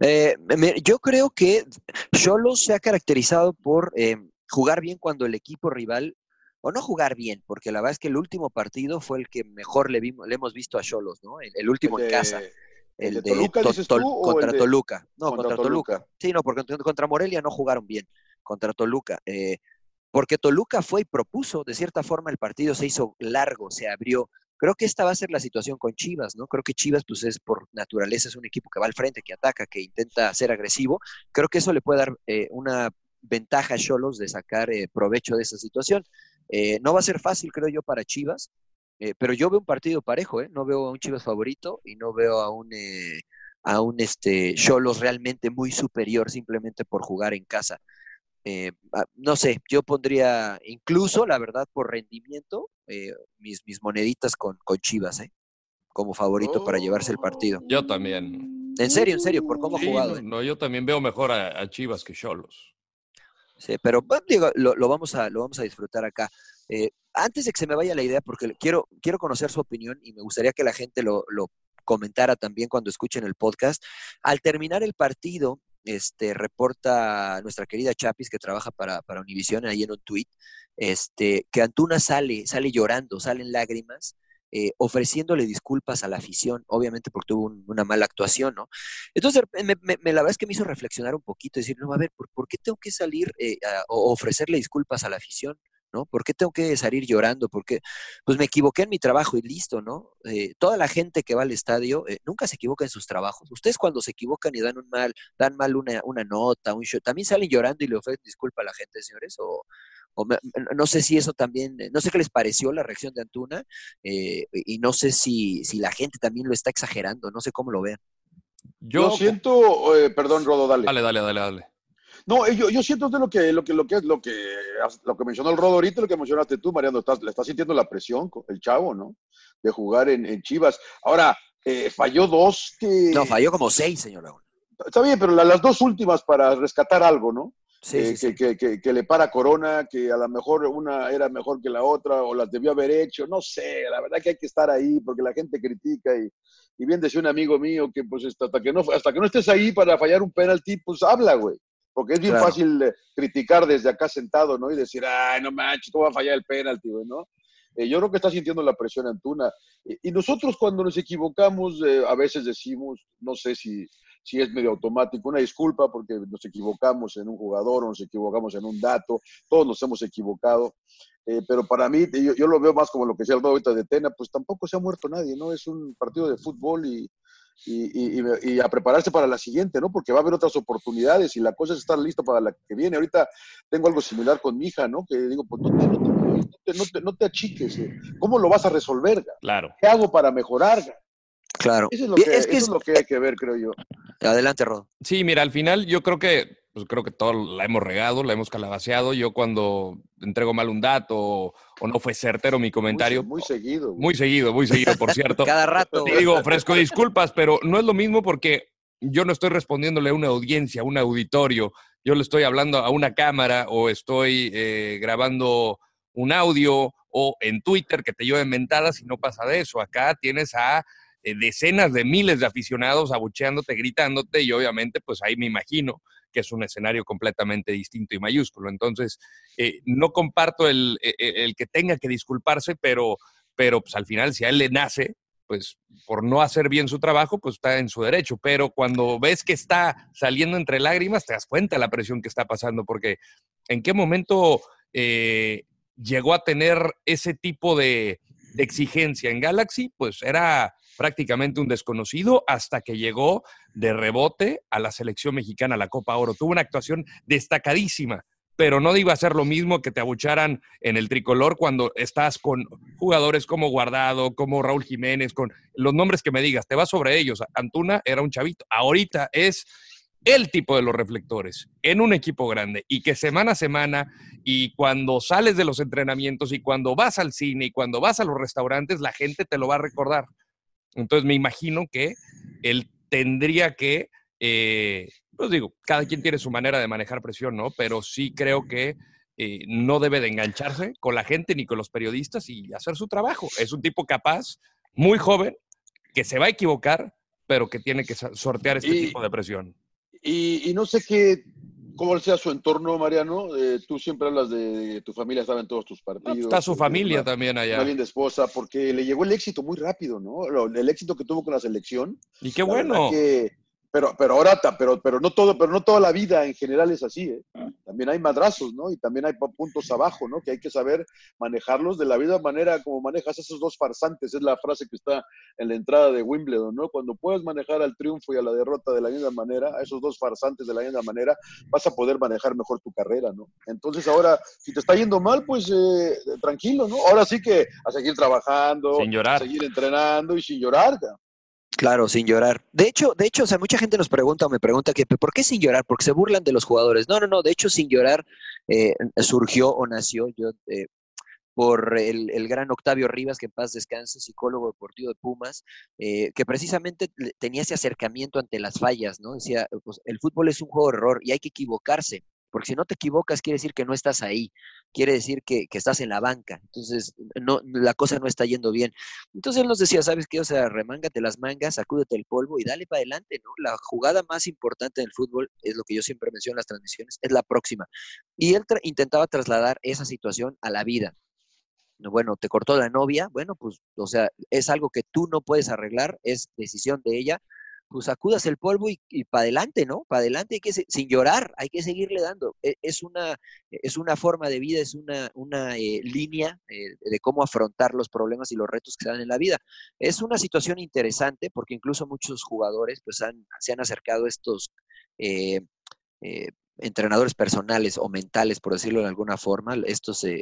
¿Eh? Eh, yo creo que Cholo se ha caracterizado por eh, jugar bien cuando el equipo rival, o no jugar bien, porque la verdad es que el último partido fue el que mejor le, vimos, le hemos visto a Cholos, ¿no? El, último en casa. El, de, Toluca, contra Toluca. No, contra, Toluca. Sí, no, porque contra Morelia no jugaron bien. Contra Toluca. porque Toluca fue y propuso, de cierta forma el partido se hizo largo, se abrió. Creo que esta va a ser la situación con Chivas, ¿no? Creo que Chivas, pues es por naturaleza, es un equipo que va al frente, que ataca, que intenta ser agresivo. Creo que eso le puede dar eh, una ventaja a Cholos de sacar eh, provecho de esa situación. Eh, no va a ser fácil, creo yo, para Chivas, pero yo veo un partido parejo, ¿eh? No veo a un Chivas favorito y no veo a un, a un este, Cholos realmente muy superior simplemente por jugar en casa. Eh, ah, no sé, yo pondría incluso, la verdad, por rendimiento, eh, mis, mis moneditas con, con Chivas, ¿eh? Como favorito para llevarse el partido. Yo también. En serio, en serio, por cómo ha jugado. No, yo también veo mejor a, Chivas que Cholos. Sí, pero digo, lo, vamos a, lo vamos a disfrutar acá. antes de que se me vaya la idea, porque quiero, quiero conocer su opinión y me gustaría que la gente lo, lo comentara también cuando escuchen el podcast. Al terminar el partido, este, reporta nuestra querida Chapis, que trabaja para, Univision, ahí en un tweet, este, que Antuna sale, sale llorando, salen lágrimas, eh, ofreciéndole disculpas a la afición, obviamente porque tuvo una mala actuación, ¿no? Entonces, me, la verdad es que me hizo reflexionar un poquito, decir, no, a ver, ¿por, qué tengo que salir eh, ofrecerle disculpas a la afición? ¿No? ¿Por qué tengo que salir llorando? Porque, pues me equivoqué en mi trabajo y listo, ¿no? Eh, toda la gente que va al estadio eh, nunca se equivoca en sus trabajos. Ustedes cuando se equivocan y dan un mal, dan mal una, una nota, un show, ¿también salen llorando y le ofrecen disculpa a la gente, señores? ¿O, no sé si eso también, no sé qué les pareció la reacción de Antuna eh, y no sé si, si la gente también lo está exagerando, no sé cómo lo vean. Yo, siento, eh, perdón, Rodo, dale. Dale, dale, dale, dale. No, yo, yo siento de lo que, lo que, lo que, lo que, lo que mencionó el Rodo ahorita, lo que mencionaste tú, Mariano, estás, le estás sintiendo la presión, el chavo, ¿no? De jugar en, en Chivas. Ahora, eh, falló dos que... No, falló como seis, señor Laguna. Está bien, pero las dos últimas para rescatar algo, ¿no? Sí, eh, sí, que, Que, que, le para Corona, que a lo mejor una era mejor que la otra o las debió haber hecho, no sé, la verdad que hay que estar ahí porque la gente critica y, y bien decía un amigo mío que pues hasta que no hasta que no estés ahí para fallar un penalti, pues habla, güey. Porque es bien Claro. fácil eh, criticar desde acá sentado, ¿no? Y decir, ay, no manches, ¿cómo va a fallar el penalti, güey, no? Eh, yo creo que está sintiendo la presión Antuna. Y, y nosotros cuando nos equivocamos, eh, a veces decimos, no sé si, si es medio automático, una disculpa porque nos equivocamos en un jugador o nos equivocamos en un dato, todos nos hemos equivocado. Eh, pero para mí, yo, yo lo veo más como lo que decía el ahorita de Tena, pues tampoco se ha muerto nadie, ¿no? Es un partido de fútbol y, y, y- y a prepararse para la siguiente, ¿no? Porque va a haber otras oportunidades y la cosa es estar listo para la que viene. Ahorita tengo algo similar con mi hija, ¿no? Que digo, pues no te, no te, no te, no te- no te achiques. eh. ¿Cómo lo vas a resolver? ga? Claro. ¿Qué hago para mejorar? ga? Claro. Eso es lo que, es que eso es- lo que hay que ver, creo yo. Adelante, Rodo. Sí, mira, al final yo creo que, pues creo que todos la hemos regado, la hemos calabaceado. Yo cuando entrego mal un dato o, o no fue certero mi comentario, Muy, se- muy seguido. güey. muy seguido, muy seguido, por cierto. Cada rato. Te digo, ofrezco disculpas, pero no es lo mismo porque yo no estoy respondiéndole a una audiencia, a un auditorio. Yo le estoy hablando a una cámara o estoy eh, grabando un audio o en Twitter que te lleven mentadas y no pasa de eso. Acá tienes a eh, decenas de miles de aficionados abucheándote, gritándote y obviamente pues ahí me imagino que es un escenario completamente distinto y mayúsculo. Entonces, eh, no comparto el, el- el que tenga que disculparse, pero, pero pues al final si a él le nace, pues por no hacer bien su trabajo, pues está en su derecho. Pero cuando ves que está saliendo entre lágrimas, te das cuenta la presión que está pasando, porque en qué momento eh, llegó a tener ese tipo de, de exigencia en Galaxy, pues era prácticamente un desconocido hasta que llegó de rebote a la selección mexicana, a la Copa Oro. Tuvo una actuación destacadísima, pero no iba a ser lo mismo que te abucharan en el tricolor cuando estás con jugadores como Guardado, como Raúl Jiménez, con los nombres que me digas, te vas sobre ellos. Antuna era un chavito, ahorita es el tipo de los reflectores en un equipo grande y que semana a semana y cuando sales de los entrenamientos y cuando vas al cine y cuando vas a los restaurantes, la gente te lo va a recordar. Entonces me imagino que él tendría que, eh, pues digo, cada quien tiene su manera de manejar presión, ¿no? Pero sí creo que eh, no debe de engancharse con la gente ni con los periodistas y hacer su trabajo. Es un tipo capaz, muy joven, que se va a equivocar, pero que tiene que sortear este Y- tipo de presión. Y, y no sé qué, cómo sea su entorno, Mariano. Eh, tú siempre hablas de, tu familia, estaba en todos tus No, pues, partidos. está su familia una- también Una allá. linda esposa, porque le llegó el éxito muy rápido, ¿no? El éxito que tuvo con la selección. Y qué La bueno. que- pero, pero ahora, pero, pero no todo, pero no toda la vida en general es así, ¿eh? También hay madrazos, ¿no? Y también hay pu- puntos abajo, ¿no? Que hay que saber manejarlos de la misma manera como manejas esos dos farsantes, es la frase que está en la entrada de Wimbledon, ¿no? Cuando puedes manejar al triunfo y a la derrota de la misma manera, a esos dos farsantes de la misma manera, vas a poder manejar mejor tu carrera, ¿no? Entonces ahora, si te está yendo mal, pues eh, tranquilo, ¿no? Ahora sí que a seguir trabajando, Sin llorar. a seguir entrenando y sin llorar, ca. Claro, sin llorar. De hecho, de hecho, o sea, mucha gente nos pregunta o me pregunta que ¿por qué sin llorar? Porque se burlan de los jugadores. No, no, no. De hecho, sin llorar eh, surgió o nació yo eh, por el, el gran Octavio Rivas, que en paz descanse, psicólogo deportivo de Pumas, eh, que precisamente tenía ese acercamiento ante las fallas, ¿no? Decía, pues, el fútbol es un juego de error y hay que equivocarse, porque si no te equivocas quiere decir que no estás ahí, quiere decir que, que estás en la banca, entonces no, la cosa no está yendo bien. Entonces él nos decía, ¿sabes qué? O sea, remángate las mangas, sacúdete el polvo y dale para adelante, ¿no? La jugada más importante del fútbol, es lo que yo siempre menciono en las transmisiones, es la próxima. Y él intentaba trasladar esa situación a la vida. No, Bueno, te cortó la novia, bueno, pues, o sea, es algo que tú no puedes arreglar, es decisión de ella, pues sacudas el polvo y, para adelante, ¿no? Para adelante, hay que, sin llorar, hay que seguirle dando. E- Es una, es una forma de vida, es una, una eh, línea eh, de cómo afrontar los problemas y los retos que se dan en la vida. Es una situación interesante porque incluso muchos jugadores pues se han acercado a estos, eh, eh, entrenadores personales o mentales, por decirlo de alguna forma, estos eh,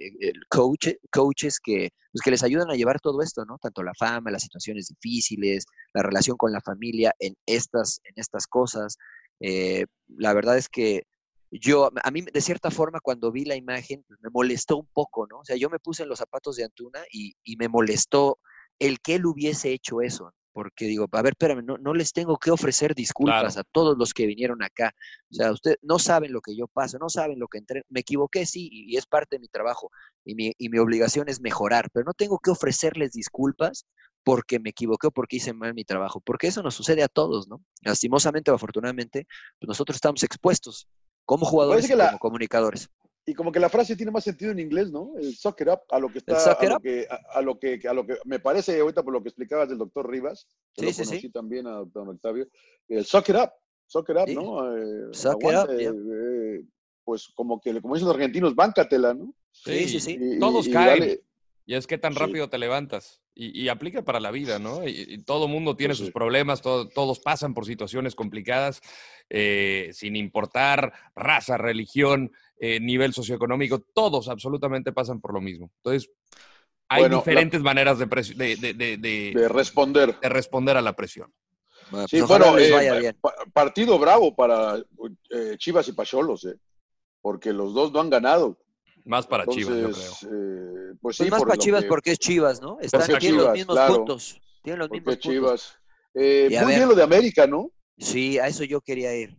coach, coaches que, pues, que les ayudan a llevar todo esto, ¿no? Tanto la fama, las situaciones difíciles, la relación con la familia en estas, en estas cosas. Eh, la verdad es que yo, a mí de cierta forma cuando vi la imagen pues, me molestó un poco, ¿no? O sea, yo me puse en los zapatos de Antuna y, y me molestó el que él hubiese hecho eso porque digo, a ver, espérame, no, no les tengo que ofrecer disculpas a todos los que vinieron acá. O sea, ustedes no saben lo que yo paso, no saben lo que entré. Me equivoqué, sí, y, es parte de mi trabajo. Y mi, y mi obligación es mejorar, pero no tengo que ofrecerles disculpas porque me equivoqué o porque hice mal mi trabajo, porque eso nos sucede a todos, ¿no? Lastimosamente o afortunadamente, pues nosotros estamos expuestos como jugadores y como comunicadores y como que la frase tiene más sentido en inglés, ¿no? El suck it up, a lo que está, a lo que, a, lo que, a lo que me parece ahorita por lo que explicabas del doctor Rivas, que sí, lo conocí sí. también a doctor Octavio, el suck it up, suck it up, ¿no? Eh, suck it up, eh, pues como que, como dicen los argentinos, báncatela, ¿no? Sí, sí, sí. Todos caen. y es que tan rápido te levantas. Y, aplica para la vida, ¿no? Y, todo mundo tiene pues sus problemas, todos pasan por situaciones complicadas, eh, sin importar raza, religión, eh, nivel socioeconómico, todos absolutamente pasan por lo mismo. Entonces, hay diferentes maneras de, de, responder. de responder a la presión. sí, bueno, eh, partido bravo para Chivas y Pacholos, porque los dos no han ganado. Más para Chivas, yo creo. Eh, pues, pues más para Chivas porque es Chivas, ¿no? Están, tienen los mismos puntos. Tienen los mismos Chivas. Eh, muy bien lo de América, ¿no? Sí, a eso yo quería ir.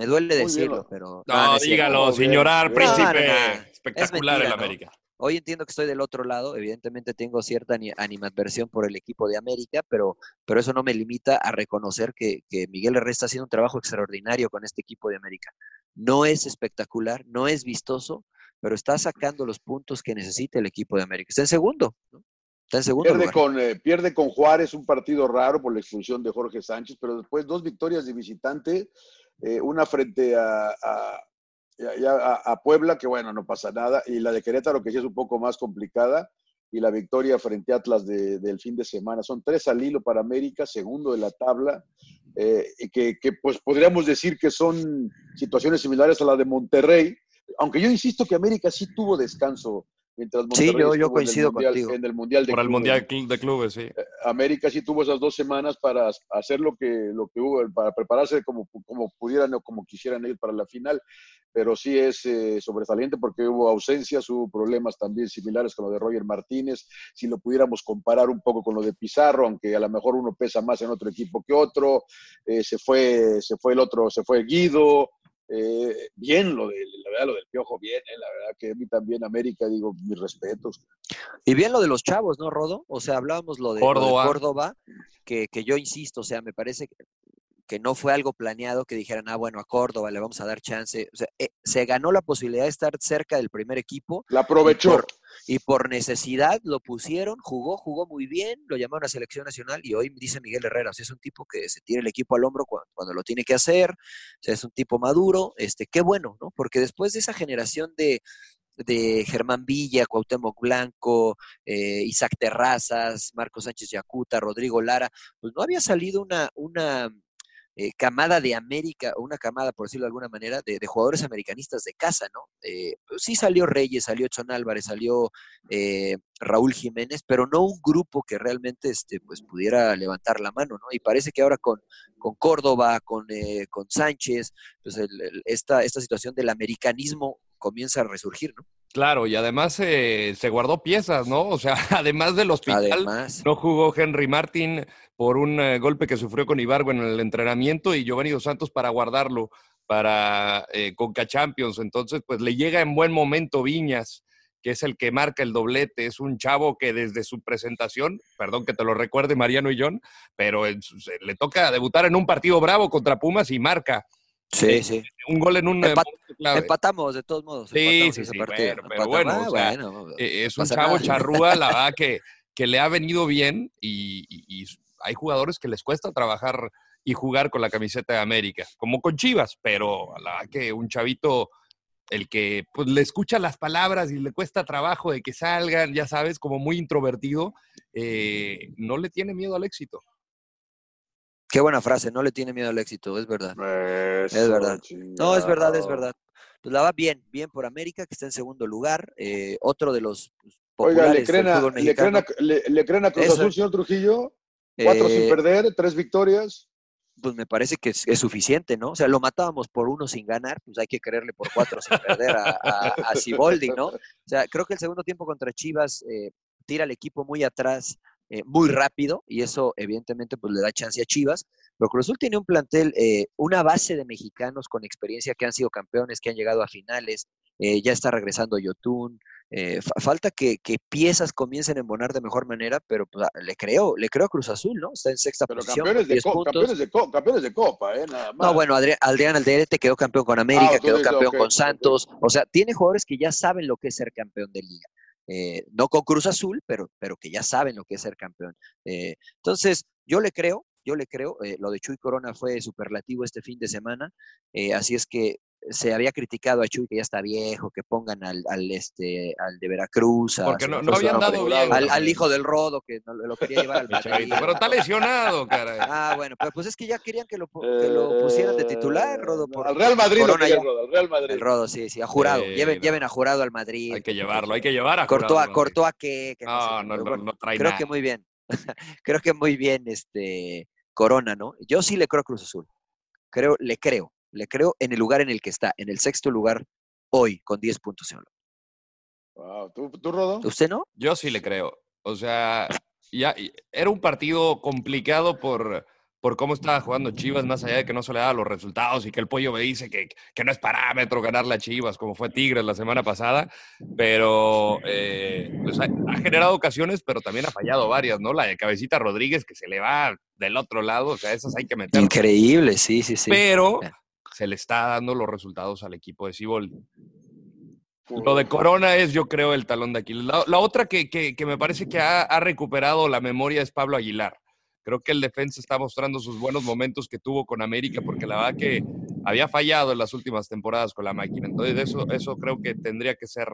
Me duele decirlo, pero. No, dígalo, señorar, príncipe. Espectacular el América. Hoy entiendo que estoy del otro lado, evidentemente tengo cierta animadversión por el equipo de América, pero, pero eso no me limita a reconocer que, que Miguel Herrera está haciendo un trabajo extraordinario con este equipo de América. No es espectacular, no es vistoso, pero está sacando los puntos que necesita el equipo de América. Está en segundo, Está en segundo pierde Con, eh, pierde con Juárez, un partido raro por la expulsión de Jorge Sánchez, pero después dos victorias de visitante, eh, una frente a, a, a, Puebla, que bueno, no pasa nada, y la de Querétaro, que sí es un poco más complicada, y la victoria frente a Atlas del fin de semana. Son tres al hilo para América, segundo de la tabla, eh, y que, que pues podríamos decir que son situaciones similares a la de Monterrey, aunque yo insisto que América sí tuvo descanso mientras Monterrey sí, yo, yo coincido en el, mundial, contigo. en el Mundial de Por el Mundial de Clubes, sí. Eh, América sí tuvo esas dos semanas para hacer lo que, lo que hubo, para prepararse como, como pudieran o como quisieran ir para la final, pero sí es eh, sobresaliente porque hubo ausencias, hubo problemas también similares con lo de Roger Martínez, si lo pudiéramos comparar un poco con lo de Pizarro, aunque a lo mejor uno pesa más en otro equipo que otro, eh, se, fue, se fue el otro, se fue Guido, eh, bien lo, de, la verdad, lo del Piojo, bien, eh, la verdad que a mí también América, digo, mis respetos. Y bien lo de los chavos, ¿no, Rodo? O sea, hablábamos lo de Córdoba, Córdoba que, que, yo insisto, o sea, me parece que no fue algo planeado que dijeran, ah, bueno, a Córdoba le vamos a dar chance. O sea, eh, se ganó la posibilidad de estar cerca del primer equipo. La aprovechó. Y por, necesidad lo pusieron, jugó, jugó muy bien, lo llamaron a selección nacional y hoy dice Miguel Herrera, o sea, es un tipo que se tira el equipo al hombro cuando, lo tiene que hacer, o sea, es un tipo maduro, este, qué bueno, ¿no? Porque después de esa generación de, de Germán Villa, Cuauhtémoc Blanco, eh, Isaac Terrazas, Marcos Sánchez Yacuta, Rodrigo Lara, pues no había salido una, una eh, camada de América, o una camada, por decirlo de alguna manera, de, jugadores americanistas de casa, ¿no? Eh, pues sí salió Reyes, salió Chon Álvarez, salió eh, Raúl Jiménez, pero no un grupo que realmente este, pues, pudiera levantar la mano, ¿no? Y parece que ahora con, con Córdoba, con, con Sánchez, pues esta, esta situación del americanismo comienza a resurgir, ¿no? Claro, y además se guardó piezas, ¿no? O sea, además del hospital, no jugó Henry Martin por un eh, golpe que sufrió con Ibargo en el entrenamiento y Giovanni Dos Santos para guardarlo para eh, Conca Champions. Entonces, pues le llega en buen momento Viñas, que es el que marca el doblete. Es un chavo que desde su presentación, perdón que te lo recuerde Mariano y John, pero le toca debutar en un partido bravo contra Pumas y marca. Sí, eh, sí. Un gol en un Empatamos, de todos modos. Sí, sí, sí, pero bueno, ah, es un chavo charrúa, la verdad que, que le ha venido bien y, y, hay jugadores que les cuesta trabajar y jugar con la camiseta de América, como con Chivas, pero la verdad que un chavito, el que pues, le escucha las palabras y le cuesta trabajo de que salgan, ya sabes, como muy introvertido, eh, no le tiene miedo al éxito. Qué buena frase, no le tiene miedo al éxito, es verdad. es verdad. No, es verdad, es verdad. pues la va bien, bien por América, que está en segundo lugar. eh, otro de los pues, Oiga, ¿le creen, del a, le, creen a- le- le creen a Cruz Eso. Azul, señor Trujillo? Cuatro sin Eh, perder, tres victorias. pues me parece que es, es suficiente, ¿no? O sea, lo matábamos por uno sin ganar, pues hay que creerle por cuatro sin perder a, a, a Siboldi, ¿no? O sea, creo que el segundo tiempo contra Chivas eh, tira al equipo muy atrás, eh, muy rápido, y eso evidentemente pues le da chance a Chivas. Pero Cruz Azul tiene un plantel, eh, una base de mexicanos con experiencia que han sido campeones, que han llegado a finales, eh, ya está regresando Yotun. Eh, fa- falta que, que piezas comiencen a embonar de mejor manera, pero pues, a- le creo, le creo a Cruz Azul, ¿no? Está en sexta Pero posición. campeones de, 10 co- puntos. campeones, de co- campeones de Copa, ¿eh? Nada más. No, bueno, Adrián, Adrián Alderete quedó campeón con América, Ah, tú quedó dices, campeón con. Santos. O sea, tiene jugadores que ya saben lo que es ser campeón de liga. Eh, no con Cruz Azul, pero, pero que ya saben lo que es ser campeón. Eh, entonces, yo le creo, yo le creo. eh, lo de Chuy Corona fue superlativo este fin de semana. eh, así es que se había criticado a Chuy que ya está viejo, que pongan al, al, este, al de Veracruz, a- Porque no, habían dado bien. al, al hijo del Rodo, que no- lo quería llevar al Madrid. Pero está lesionado, caray. Ah, bueno, pero pues es que ya querían que lo, que lo pusieran de titular, Rodo. Por, Eh, al Real Madrid, Corona Rodo, al Real Madrid. El Rodo, sí, sí, a jurado. Sí, lleven, no. lleven a jurado al Madrid. Hay que llevarlo, hay que llevar a Cortó Jurado a, cortó a qué. que no, sé No, qué, no, pero no, bueno, no trae creo nada. que muy bien. creo que muy bien, este Corona, ¿no? Yo sí le creo a Cruz Azul. Creo, le creo, le creo en el lugar en el que está, en el sexto lugar hoy, con 10 puntos. señor. Wow, ¿Tú, tú, Rodo? ¿Usted no? Yo sí le creo. O sea, ya era un partido complicado por, por cómo estaba jugando Chivas, más allá de que no se le daban los resultados y que el pollo me dice que, que no es parámetro ganarle a Chivas, como fue Tigres la semana pasada. Pero eh, pues ha, ha generado ocasiones, pero también ha fallado varias, ¿no? La de Cabecita Rodríguez, que se le va del otro lado, o sea, esas hay que meter. Increíble, sí, sí, sí. Pero se le está dando los resultados al equipo de Ciboldi. Lo de Corona es, yo creo, el talón de Aquiles. La, la otra que, que- que me parece que ha, ha recuperado la memoria es Pablo Aguilar. Creo que el defensa está mostrando sus buenos momentos que tuvo con América, porque la verdad que había fallado en las últimas temporadas con la máquina. Entonces, eso, eso creo que tendría que ser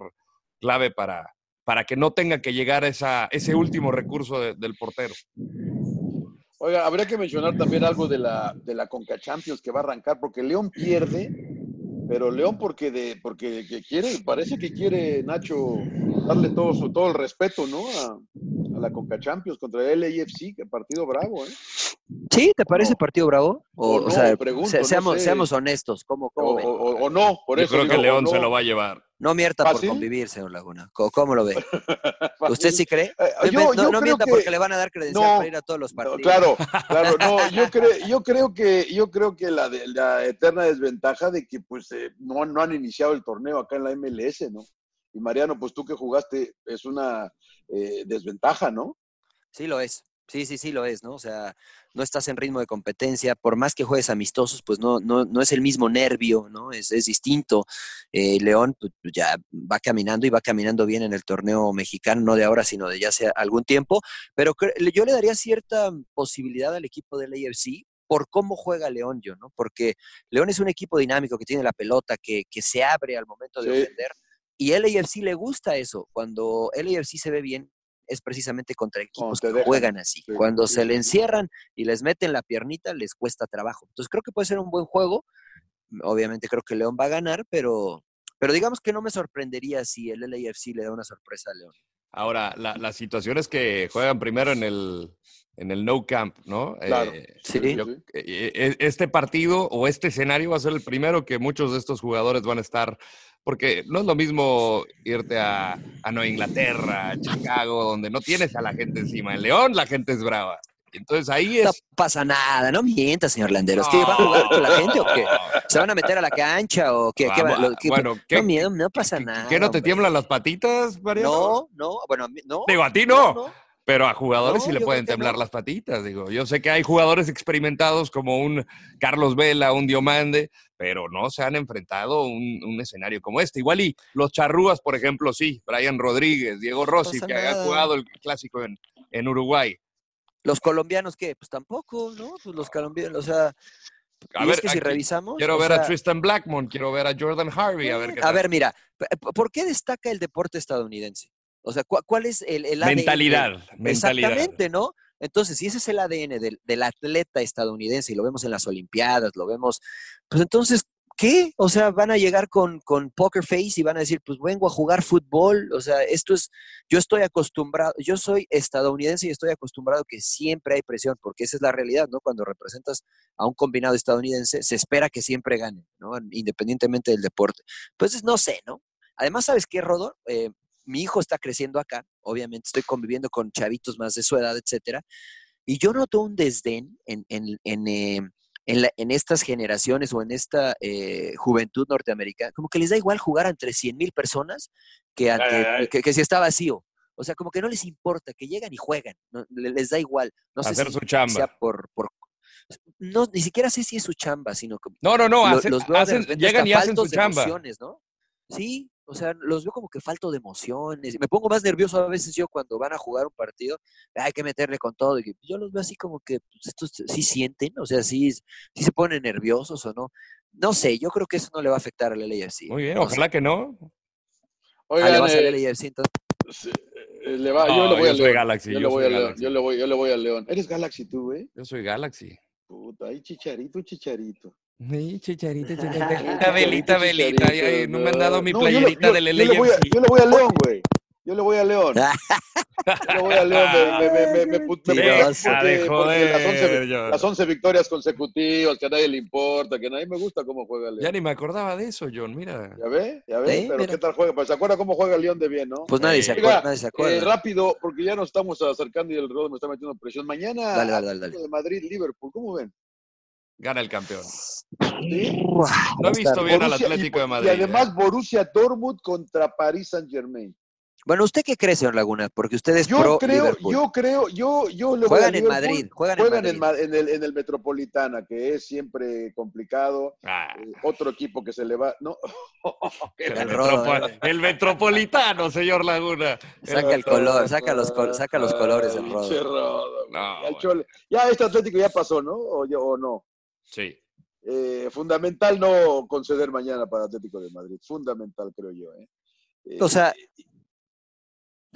clave para, para que no tenga que llegar esa, ese último recurso de- del portero. Oiga, habría que mencionar también algo de la, de la Conca Champions que va a arrancar, porque León pierde, pero León porque de, porque que quiere, parece que quiere Nacho darle todo su, todo el respeto, ¿no? A, a la Conca Champions contra el LAFC, que partido bravo, ¿eh? ¿Sí? ¿Te parece no. partido bravo? O, O o no, sea, pregunto, se- no seamos, sé. seamos honestos. ¿Cómo, O, cómo o- o- o no, por Yo eso. creo que digo, o León no. se lo va a llevar. No mienta ¿Ah, por convivir, señor Laguna. ¿Cómo, cómo lo ve? ¿Usted sí cree? Eh, No, yo- no- yo no creo mienta que- porque le van a dar credencial No, para ir a todos los No, partidos. claro, claro, no, yo creo, yo creo que, yo creo que la, de- la eterna desventaja de que pues eh, no, no han iniciado el torneo acá en la MLS, ¿no? Y Mariano, pues tú que jugaste, es una eh, desventaja, ¿no? Sí lo es. Sí, sí, sí lo es, ¿no? O sea, no estás en ritmo de competencia, por más que juegues amistosos, pues no, no, no es el mismo nervio, ¿no? Es, es distinto. Eh, León pues, ya va caminando y va caminando bien en el torneo mexicano, no de ahora, sino de ya hace algún tiempo, pero yo le daría cierta posibilidad al equipo del AFC por cómo juega León yo, ¿no? Porque León es un equipo dinámico que tiene la pelota, que, que se abre al momento de Sí. ofender, y LAFC le gusta eso. Cuando LAFC se ve bien, es precisamente contra equipos que juegan así. Sí, Cuando sí, se sí, le encierran y les meten la piernita, les cuesta trabajo. Entonces creo que puede ser un buen juego. Obviamente creo que León va a ganar, pero, pero digamos que no me sorprendería si el LAFC le da una sorpresa a León. Ahora, la, la situación es que juegan primero en el, en el no camp, ¿no? Claro. Eh, Sí. yo- eh, eh, este partido o este escenario va a ser el primero que muchos de estos jugadores van a estar, porque no es lo mismo irte a, a Nueva Inglaterra, a Chicago, donde no tienes a la gente encima. En León la gente es brava. Entonces ahí No es... pasa nada, no mienta, señor Landeros. ¿Qué va a jugar con la gente o qué? ¿Se van a meter a la cancha o qué? ¿Qué va- lo- qué- bueno, ¿qué- no, miedo, no pasa nada. ¿Qué no te hombre. tiemblan las patitas, Mariano? No, no, bueno, no. Digo, a ti no. Pero a jugadores No, sí le pueden temblar no. las patitas, digo. Yo sé que hay jugadores experimentados como un Carlos Vela, un Diomande, pero no se han enfrentado un, un escenario como este. Igual y los charrúas, por ejemplo, sí. Brian Rodríguez, Diego Rossi, pasa que ha jugado el clásico en, en Uruguay. Los colombianos, ¿qué? Pues tampoco, ¿no? Pues los colombianos, o sea, A y ver, es que si aquí revisamos. Quiero ver a Tristan Blackmon, quiero ver a Jordan Harvey, a ver qué A ver, mira, ¿por qué destaca el deporte estadounidense? O sea, ¿cuál, cuál es el, el ADN? mentalidad, mentalidad. Exactamente, ¿no? Entonces, si ese es el ADN del, del atleta estadounidense y lo vemos en las Olimpiadas, lo vemos, pues entonces, ¿qué? O sea, van a llegar con, con poker face y van a decir, pues vengo a jugar fútbol. O sea, esto es, yo estoy acostumbrado, yo soy estadounidense y estoy acostumbrado que siempre hay presión, porque esa es la realidad, ¿no? Cuando representas a un combinado estadounidense, se espera que siempre gane, ¿no? Independientemente del deporte. Entonces, no sé, ¿no? Además, ¿sabes qué, Rodor? Eh, mi hijo está creciendo acá, obviamente estoy conviviendo con chavitos más de su edad, etcétera, y yo noto un desdén en, en, en, eh, en, estas generaciones o en esta eh, juventud norteamericana, como que les da igual jugar entre 100 mil personas que, que, si está vacío. O sea, como que no les importa, que llegan y juegan, les da igual. No sé Hacer su chamba. por, por, no, ni siquiera sé si es su chamba, sino que... No, no, no, llegan y hacen su chamba. ¿no? Sí, o sea, los veo como que falto de emociones. Me pongo más nervioso a veces yo cuando van a jugar un partido. Hay que meterle con todo. Y yo los veo así como que pues, estos sí sienten, o sea, sí, sí se ponen nerviosos o no. No sé, yo creo que eso no le va a afectar al LAFC. Muy bien, ojalá que no. Oigan, ah, le va a salir al LAFC entonces. Eh, le va, yo le voy yo soy Galaxy. Yo, le voy León. Yo le voy, yo le voy al León. ¿Eres Galaxy tú, güey? Yo soy Galaxy. Puta, ahí chicharito, chicharito. Sí, chicharita, chicharita. velita, velita. no, me han dado mi playerita del LAFC. Yo le voy a León, güey. Yo le voy a León. Yo le voy a León. Me, me, me, me, las, 11, victorias consecutivas, que a nadie le importa, que a nadie me gusta cómo juega León. Ya ni me acordaba de eso, John, mira. ¿Ya ve? ¿Ya ve? Pero ¿qué tal juega? Pues se acuerda cómo juega León de bien, ¿no? Pues nadie se acuerda. nadie se acuerda. Eh, rápido, porque ya nos estamos acercando y el rodo me está metiendo presión. Mañana, dale, dale, dale, de Madrid, Liverpool, ¿cómo ven? Gana el campeón. No he visto bien al Atlético de Madrid. Y además ¿eh? Borussia Dortmund contra París Saint Germain. Bueno, ¿usted qué cree, señor Laguna? Porque usted es yo pro creo, Liverpool. Yo creo, yo, yo le juegan en Madrid, juegan, en, Madrid. En, el, en el Metropolitana, que es siempre complicado. Ah. Eh, otro equipo que se le va, no. el, el, Metropolitano, señor Laguna. Saca el color, saca los, saca los colores el rodo. No, ya este Atlético ya pasó, ¿no? O, o no. Sí. Eh, fundamental no conceder mañana para Atlético de Madrid. Fundamental, creo yo. ¿eh? o sea,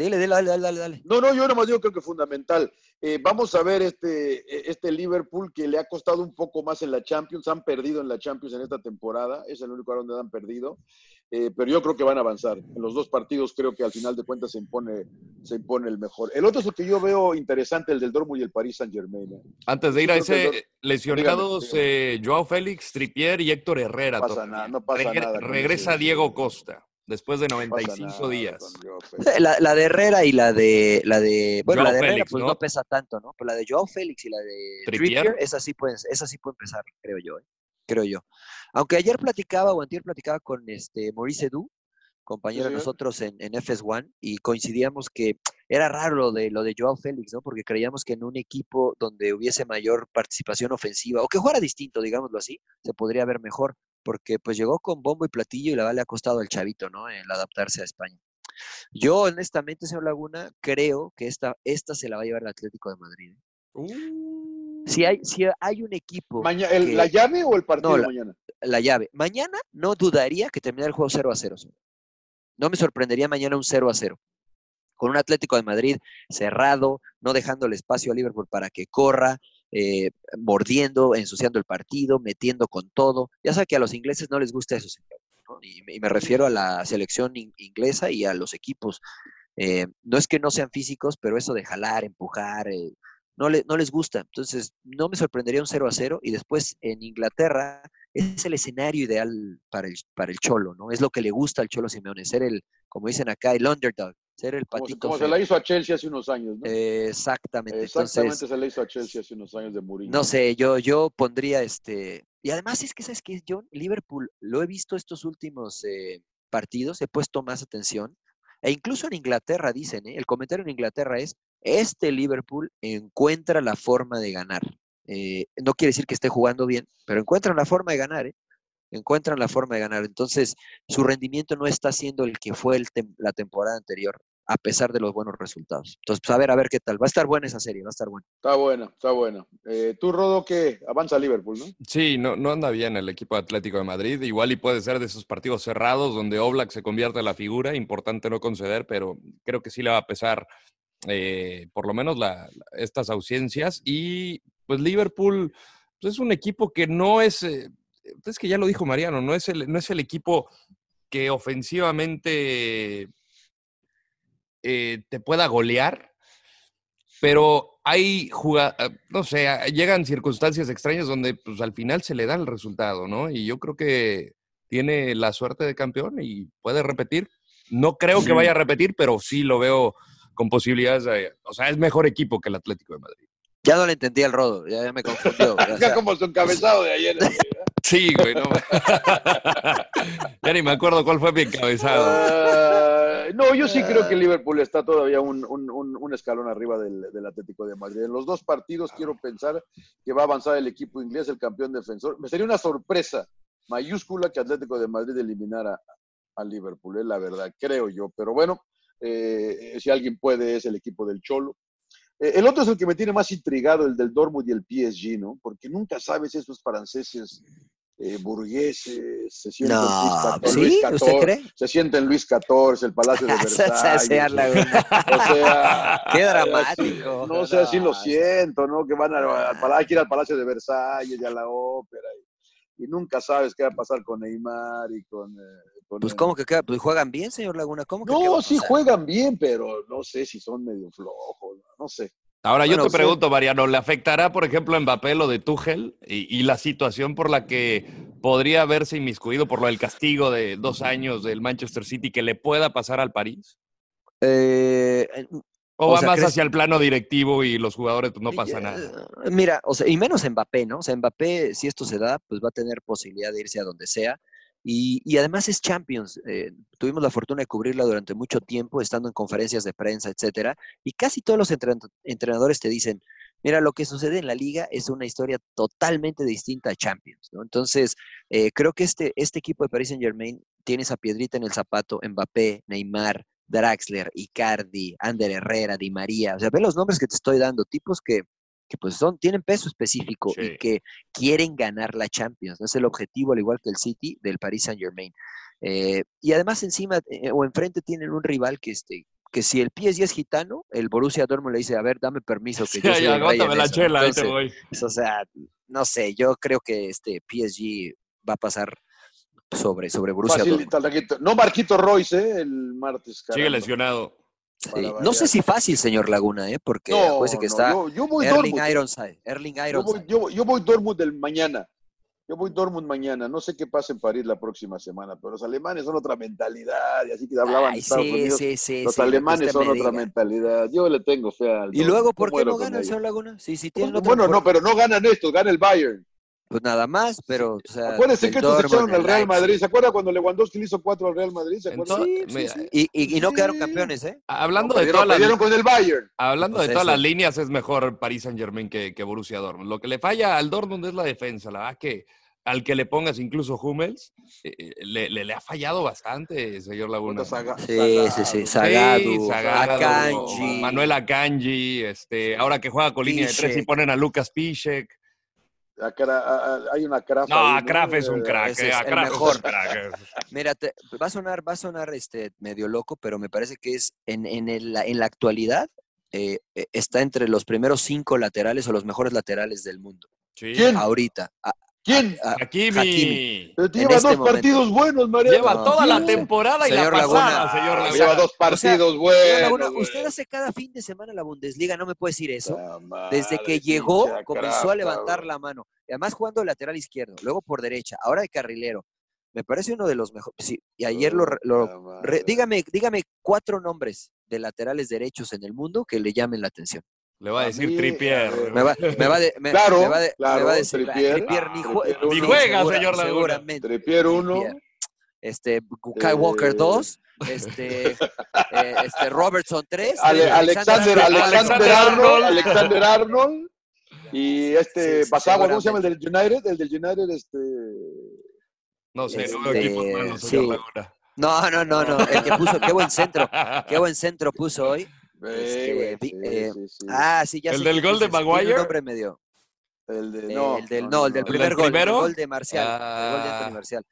Dale, dale, dale, dale, No, no, yo nomás digo creo que fundamental. Eh, vamos a ver este, este Liverpool que le ha costado un poco más en la Champions. Han perdido en la Champions en esta temporada. Es el único lugar donde han perdido. Eh, pero yo creo que van a avanzar. En los dos partidos creo que al final de cuentas se impone, se impone el mejor. El otro es el que yo veo interesante, el del Dortmund y el Paris Saint Germain. ¿eh? Antes de ir a ese, lesionados Joao Félix, Trippier y Héctor Herrera. No pasa nada, no pasa nada. Regresa Diego Costa después de 95 días. La, de Herrera y la de la de bueno, la de Herrera pues ¿no? pesa tanto, ¿no? Pero la de Joao Félix y la de Trippier, esa sí puede, esa sí puede empezar, creo yo, ¿eh? Creo yo. Aunque ayer platicaba o antier platicaba con este Maurice Edu, compañero de nosotros en, en FS1 y coincidíamos que era raro lo de lo de Joao Félix, ¿no? Porque creíamos que en un equipo donde hubiese mayor participación ofensiva o que fuera distinto, digámoslo así, se podría ver mejor porque pues llegó con bombo y platillo y la le ha costado al chavito, ¿no? El adaptarse a España. Yo, honestamente, señor Laguna, creo que esta, esta se la va a llevar el Atlético de Madrid. ¿eh? Si, hay, si hay un equipo. ¿La llave o el partido la, mañana? La llave. Mañana no dudaría que termine el juego 0 a 0. No me sorprendería mañana un 0 a 0. Con un Atlético de Madrid cerrado, no dejando el espacio a Liverpool para que corra, eh, mordiendo, ensuciando el partido, metiendo con todo. Ya sabe que a los ingleses no les gusta eso, y, me refiero a la selección inglesa y a los equipos. Eh, no es que no sean físicos, pero eso de jalar, empujar, eh, no, le, no les gusta. Entonces, no me sorprendería un 0 a 0 y después en Inglaterra es el escenario ideal para el, para el Cholo, ¿no? Es lo que le gusta al Cholo Simeone, ser el, como dicen acá, el underdog, ser el patito. Como, se la hizo a Chelsea hace unos años, ¿no? exactamente. Exactamente se la hizo a Chelsea hace unos años de Mourinho. No sé, yo, yo pondría este. Y además es que, ¿sabes qué, John? Liverpool, lo he visto estos últimos eh, partidos, he puesto más atención. E incluso en Inglaterra dicen, ¿eh? el comentario en Inglaterra es, este Liverpool encuentra la forma de ganar. Eh, no quiere decir que esté jugando bien, pero encuentran la forma de ganar, ¿eh? encuentran la forma de ganar. Entonces, su rendimiento no está siendo el que fue la temporada anterior a pesar de los buenos resultados. Entonces, pues a ver, a ver qué tal. Va a estar buena esa serie, va a estar buena. Está buena, está buena. Eh, Tú, Rodo, que avanza Liverpool, ¿no? Sí, no, no anda bien el equipo Atlético de Madrid. Igual y puede ser de esos partidos cerrados donde Oblak se convierte en la figura. Importante no conceder, pero creo que sí le va a pesar eh, por lo menos estas ausencias. Y pues Liverpool pues, es un equipo que no es... Eh, es que ya lo dijo Mariano, no es el, no es el equipo que ofensivamente eh, te pueda golear, pero hay jugadas, no sé, llegan circunstancias extrañas donde pues al final se le da el resultado, ¿no? Y yo creo que tiene la suerte de campeón y puede repetir. No creo que vaya a repetir, pero sí lo veo con posibilidades de, o sea, es mejor equipo que el Atlético de Madrid. Ya no le entendí el rodo, ya, me confundió. ya como su encabezado de ayer. sí, güey, no. ya ni me acuerdo cuál fue mi encabezado. No, yo sí creo que Liverpool está todavía un, un, un, escalón arriba del, del, Atlético de Madrid. En los dos partidos quiero pensar que va a avanzar el equipo inglés, el campeón defensor. Me sería una sorpresa mayúscula que Atlético de Madrid eliminara a Liverpool, es la verdad, creo yo. Pero bueno, eh, si alguien puede es el equipo del Cholo. Eh, el otro es el que me tiene más intrigado, el del Dortmund y el PSG, ¿no? Porque nunca sabes esos franceses eh, burgueses, se sienten Luis XIV, ¿usted cree? se sienten Luis XIV, el Palacio de Versalles. o sea, qué dramático. No, sé, así lo siento, ¿no? Que van a, al, hay que ir al Palacio de Versalles y a la ópera. Y, nunca sabes qué va a pasar con Neymar y con... Eh, pues, ¿cómo que queda? Pues juegan bien, señor Laguna. ¿Cómo que no, sí juegan bien, pero no sé si son medio flojos, no sé. Ahora yo te pregunto, Mariano, ¿le afectará, por ejemplo, a Mbappé lo de Tuchel y, la situación por la que podría haberse inmiscuido por lo del castigo de dos años del Manchester City que le pueda pasar al París? Eh, ¿O, va más hacia el plano directivo y los jugadores pues, no pasa nada? Mira, o sea, y menos Mbappé, ¿no? O sea, Mbappé, si esto se da, pues va a tener posibilidad de irse a donde sea. Y, además es Champions. Eh, tuvimos la fortuna de cubrirla durante mucho tiempo, estando en conferencias de prensa, etcétera. Y casi todos los entrenadores te dicen: Mira, lo que sucede en la liga es una historia totalmente distinta a Champions. ¿no? Entonces, eh, creo que este, este equipo de Paris Saint Germain tiene esa piedrita en el zapato: Mbappé, Neymar, Draxler, Icardi, Ander Herrera, Di María. O sea, ve los nombres que te estoy dando, tipos que que pues son, tienen peso específico y que quieren ganar la Champions. ¿no? Es el objetivo, al igual que el City, del Paris Saint Germain. Eh, y además encima eh, o enfrente tienen un rival que este que si el PSG es gitano, el Borussia Dortmund le dice, a ver, dame permiso que yo soy el rey la chela, ahí te voy. o sea, no sé, yo creo que este PSG va a pasar sobre, sobre Borussia Dortmund. No Marquito Royce, ¿eh? el martes. Sigue lesionado. No sé si fácil, señor Laguna, ¿eh? porque no, que está yo, voy Erling Ironside. Erling Ironside. Yo, voy, yo, voy Dortmund mañana. Yo voy Dortmund mañana. No sé qué pasa en París la próxima semana, pero los alemanes son otra mentalidad. Y así que hablaban Ay, Estados Unidos. Sí, sí, los alemanes son otra mentalidad. Yo le tengo fe al. ¿Y luego por qué no gana señor Laguna? Sí, sí, tiene bueno, no, pero no ganan estos, gana el Bayern. Pues nada más, pero. O sea, Acuérdense que estos echaron al Real Madrid. ¿Se acuerda cuando Lewandowski le hizo cuatro al Real Madrid? ¿Se Sí, sí, sí. Y, y, no quedaron campeones, ¿eh? Hablando de todas las. con el Bayern. Hablando de todas las líneas, es mejor Paris Saint Germain que, que, Borussia Dortmund. Lo que le falla al Dortmund es la defensa. La verdad que al que le pongas incluso Hummels, eh, eh, le, le, ha fallado bastante, señor Laguna. sí, sí, sí, Sagadu, Akanji. Manuel Akanji, este, ahora que juega con línea de tres y ponen a Lucas Piszek hay una Kraft. No, Kraft es un crack. Es, eh, el mejor. crack. Mira, va a sonar, va a sonar este, medio loco, pero me parece que es en, en, el, en la actualidad eh, eh, está entre los primeros cinco laterales o los mejores laterales del mundo. ¿Quién? Ahorita. ¿Quién? Hakimi. Hakimi. Pero lleva este dos partidos buenos, María. Lleva toda la temporada y la pasada, señor Laguna. Lleva dos partidos buenos. usted hace cada fin de semana la Bundesliga, no me puede decir eso. Desde que llegó, comenzó a levantar la mano. Y además jugando lateral izquierdo, luego por derecha, ahora de carrilero. Me parece uno de los mejores. Sí, y ayer lo. dígame, dígame cuatro nombres de laterales derechos en el mundo que le llamen la atención. Le va a decir Tripier. Me va, me va, de, me, claro, me va, de, claro, me va a decir Tripier, Tripier ni, jue, ni juega, señor Laguna. Seguramente. Tripier 1. Este, Kai Walker 2. Este, eh, este, Robertson 3. Ale, Alexander, Alexander, Arnold, Alexander Arnold. Y este, sí, Basagua, ¿cómo se llama el del United? El del United, este. No sé, no veo equipos malos, señor Laguna. No, no, no, no. El que puso, qué buen centro. Qué buen centro puso hoy. Este, eh, ah, sí, ya ¿El del gol de Maguire? nombre me dio. El, de, no, el del, no, el del primer gol, el gol de Marcial. El gol de Marcial.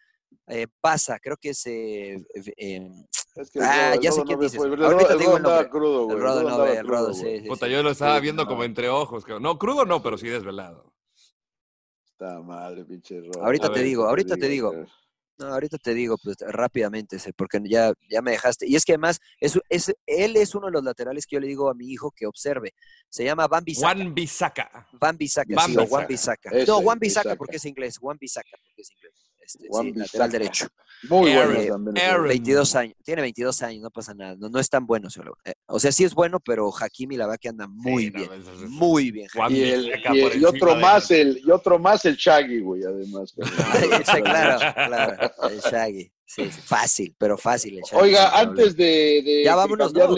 Eh, pasa, creo que es. Eh, eh, es que ah, ya sé quién dices. Ahorita te digo el nombre. Crudo, el Rodo no ve, el Rodo, sí. Puta, yo lo estaba viendo como entre ojos. No, crudo no, pero sí desvelado. Ta madre, pinche Rodo. Ahorita A te ver, digo, ¿qué ahorita te digo. No, ahorita te digo, pues rápidamente, ese, porque ya, ya me dejaste. Y es que además, es, es, él es uno de los laterales que yo le digo a mi hijo que observe. Se llama Van Bissaka. Juan. Van Bissaka, Van sí, o Juan Bissaka. Bissaka. Ese, No, Juan Bissaka Bissaka. porque es inglés. Juan Bissaka porque es inglés. Este, Juan sí, lateral derecho. Muy Aaron, bueno también. ese Aaron. güey. 22 años. Tiene 22 años, no pasa nada. No, no es tan bueno, señor Laguna. Eh, O sea, sí es bueno, pero Hakimi la va que anda muy Sí, bien. es- muy bien. Juan Y, el- Bisaca y- por y otro más el y otro más el Shaggy, güey, además. claro, claro. El Shaggy. Sí, sí, fácil, pero fácil el Shaggy. Oiga, antes de, de Ya vámonos, ¿no?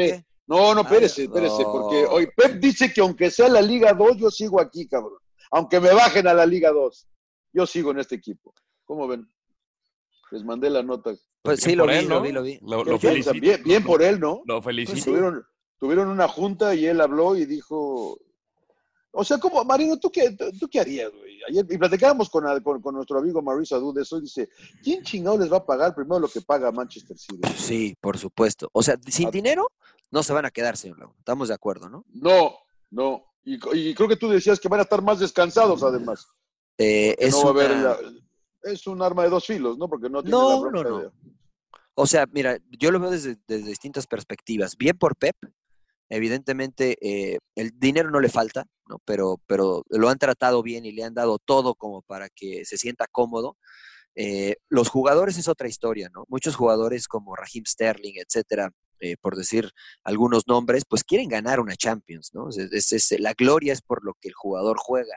No, no, Ay, espérese, espérese, no. porque hoy Pep dice que aunque sea la Liga 2, yo sigo aquí, cabrón. Aunque me bajen a la Liga 2, yo sigo en este equipo. ¿Cómo ven? Les mandé la nota. Pues sí, lo vi, él, lo vi, lo vi. Lo, ¿Qué lo felicito. bien, bien por él, ¿no? Lo Pues felicito. sí. Tuvieron, tuvieron una junta y él habló y dijo, o sea, ¿cómo, Marino, tú qué, tú qué harías, güey? Ayer, y platicábamos con, con, con nuestro amigo Marisa Dud de eso y dice, ¿quién chingado les va a pagar primero lo que paga Manchester City? Sí, por supuesto. O sea, sin Ah. dinero no se van a quedar, señor Laguna. Estamos de acuerdo, ¿no? No, no. Y, y creo que tú decías que van a estar más descansados, además. Eh, es no va a haber una- la- es un arma de dos filos, ¿no? Porque no tiene la No, bronca no, de- no. O sea, mira, yo lo veo desde, desde distintas perspectivas. Bien por Pep, evidentemente eh, el dinero no le falta, ¿no? Pero, pero lo han tratado bien y le han dado todo como para que se sienta cómodo. Eh, los jugadores es otra historia, ¿no? Muchos jugadores como Raheem Sterling, etcétera, eh, por decir algunos nombres, pues quieren ganar una Champions, ¿no? Es- es- es- la gloria es por lo que el jugador juega.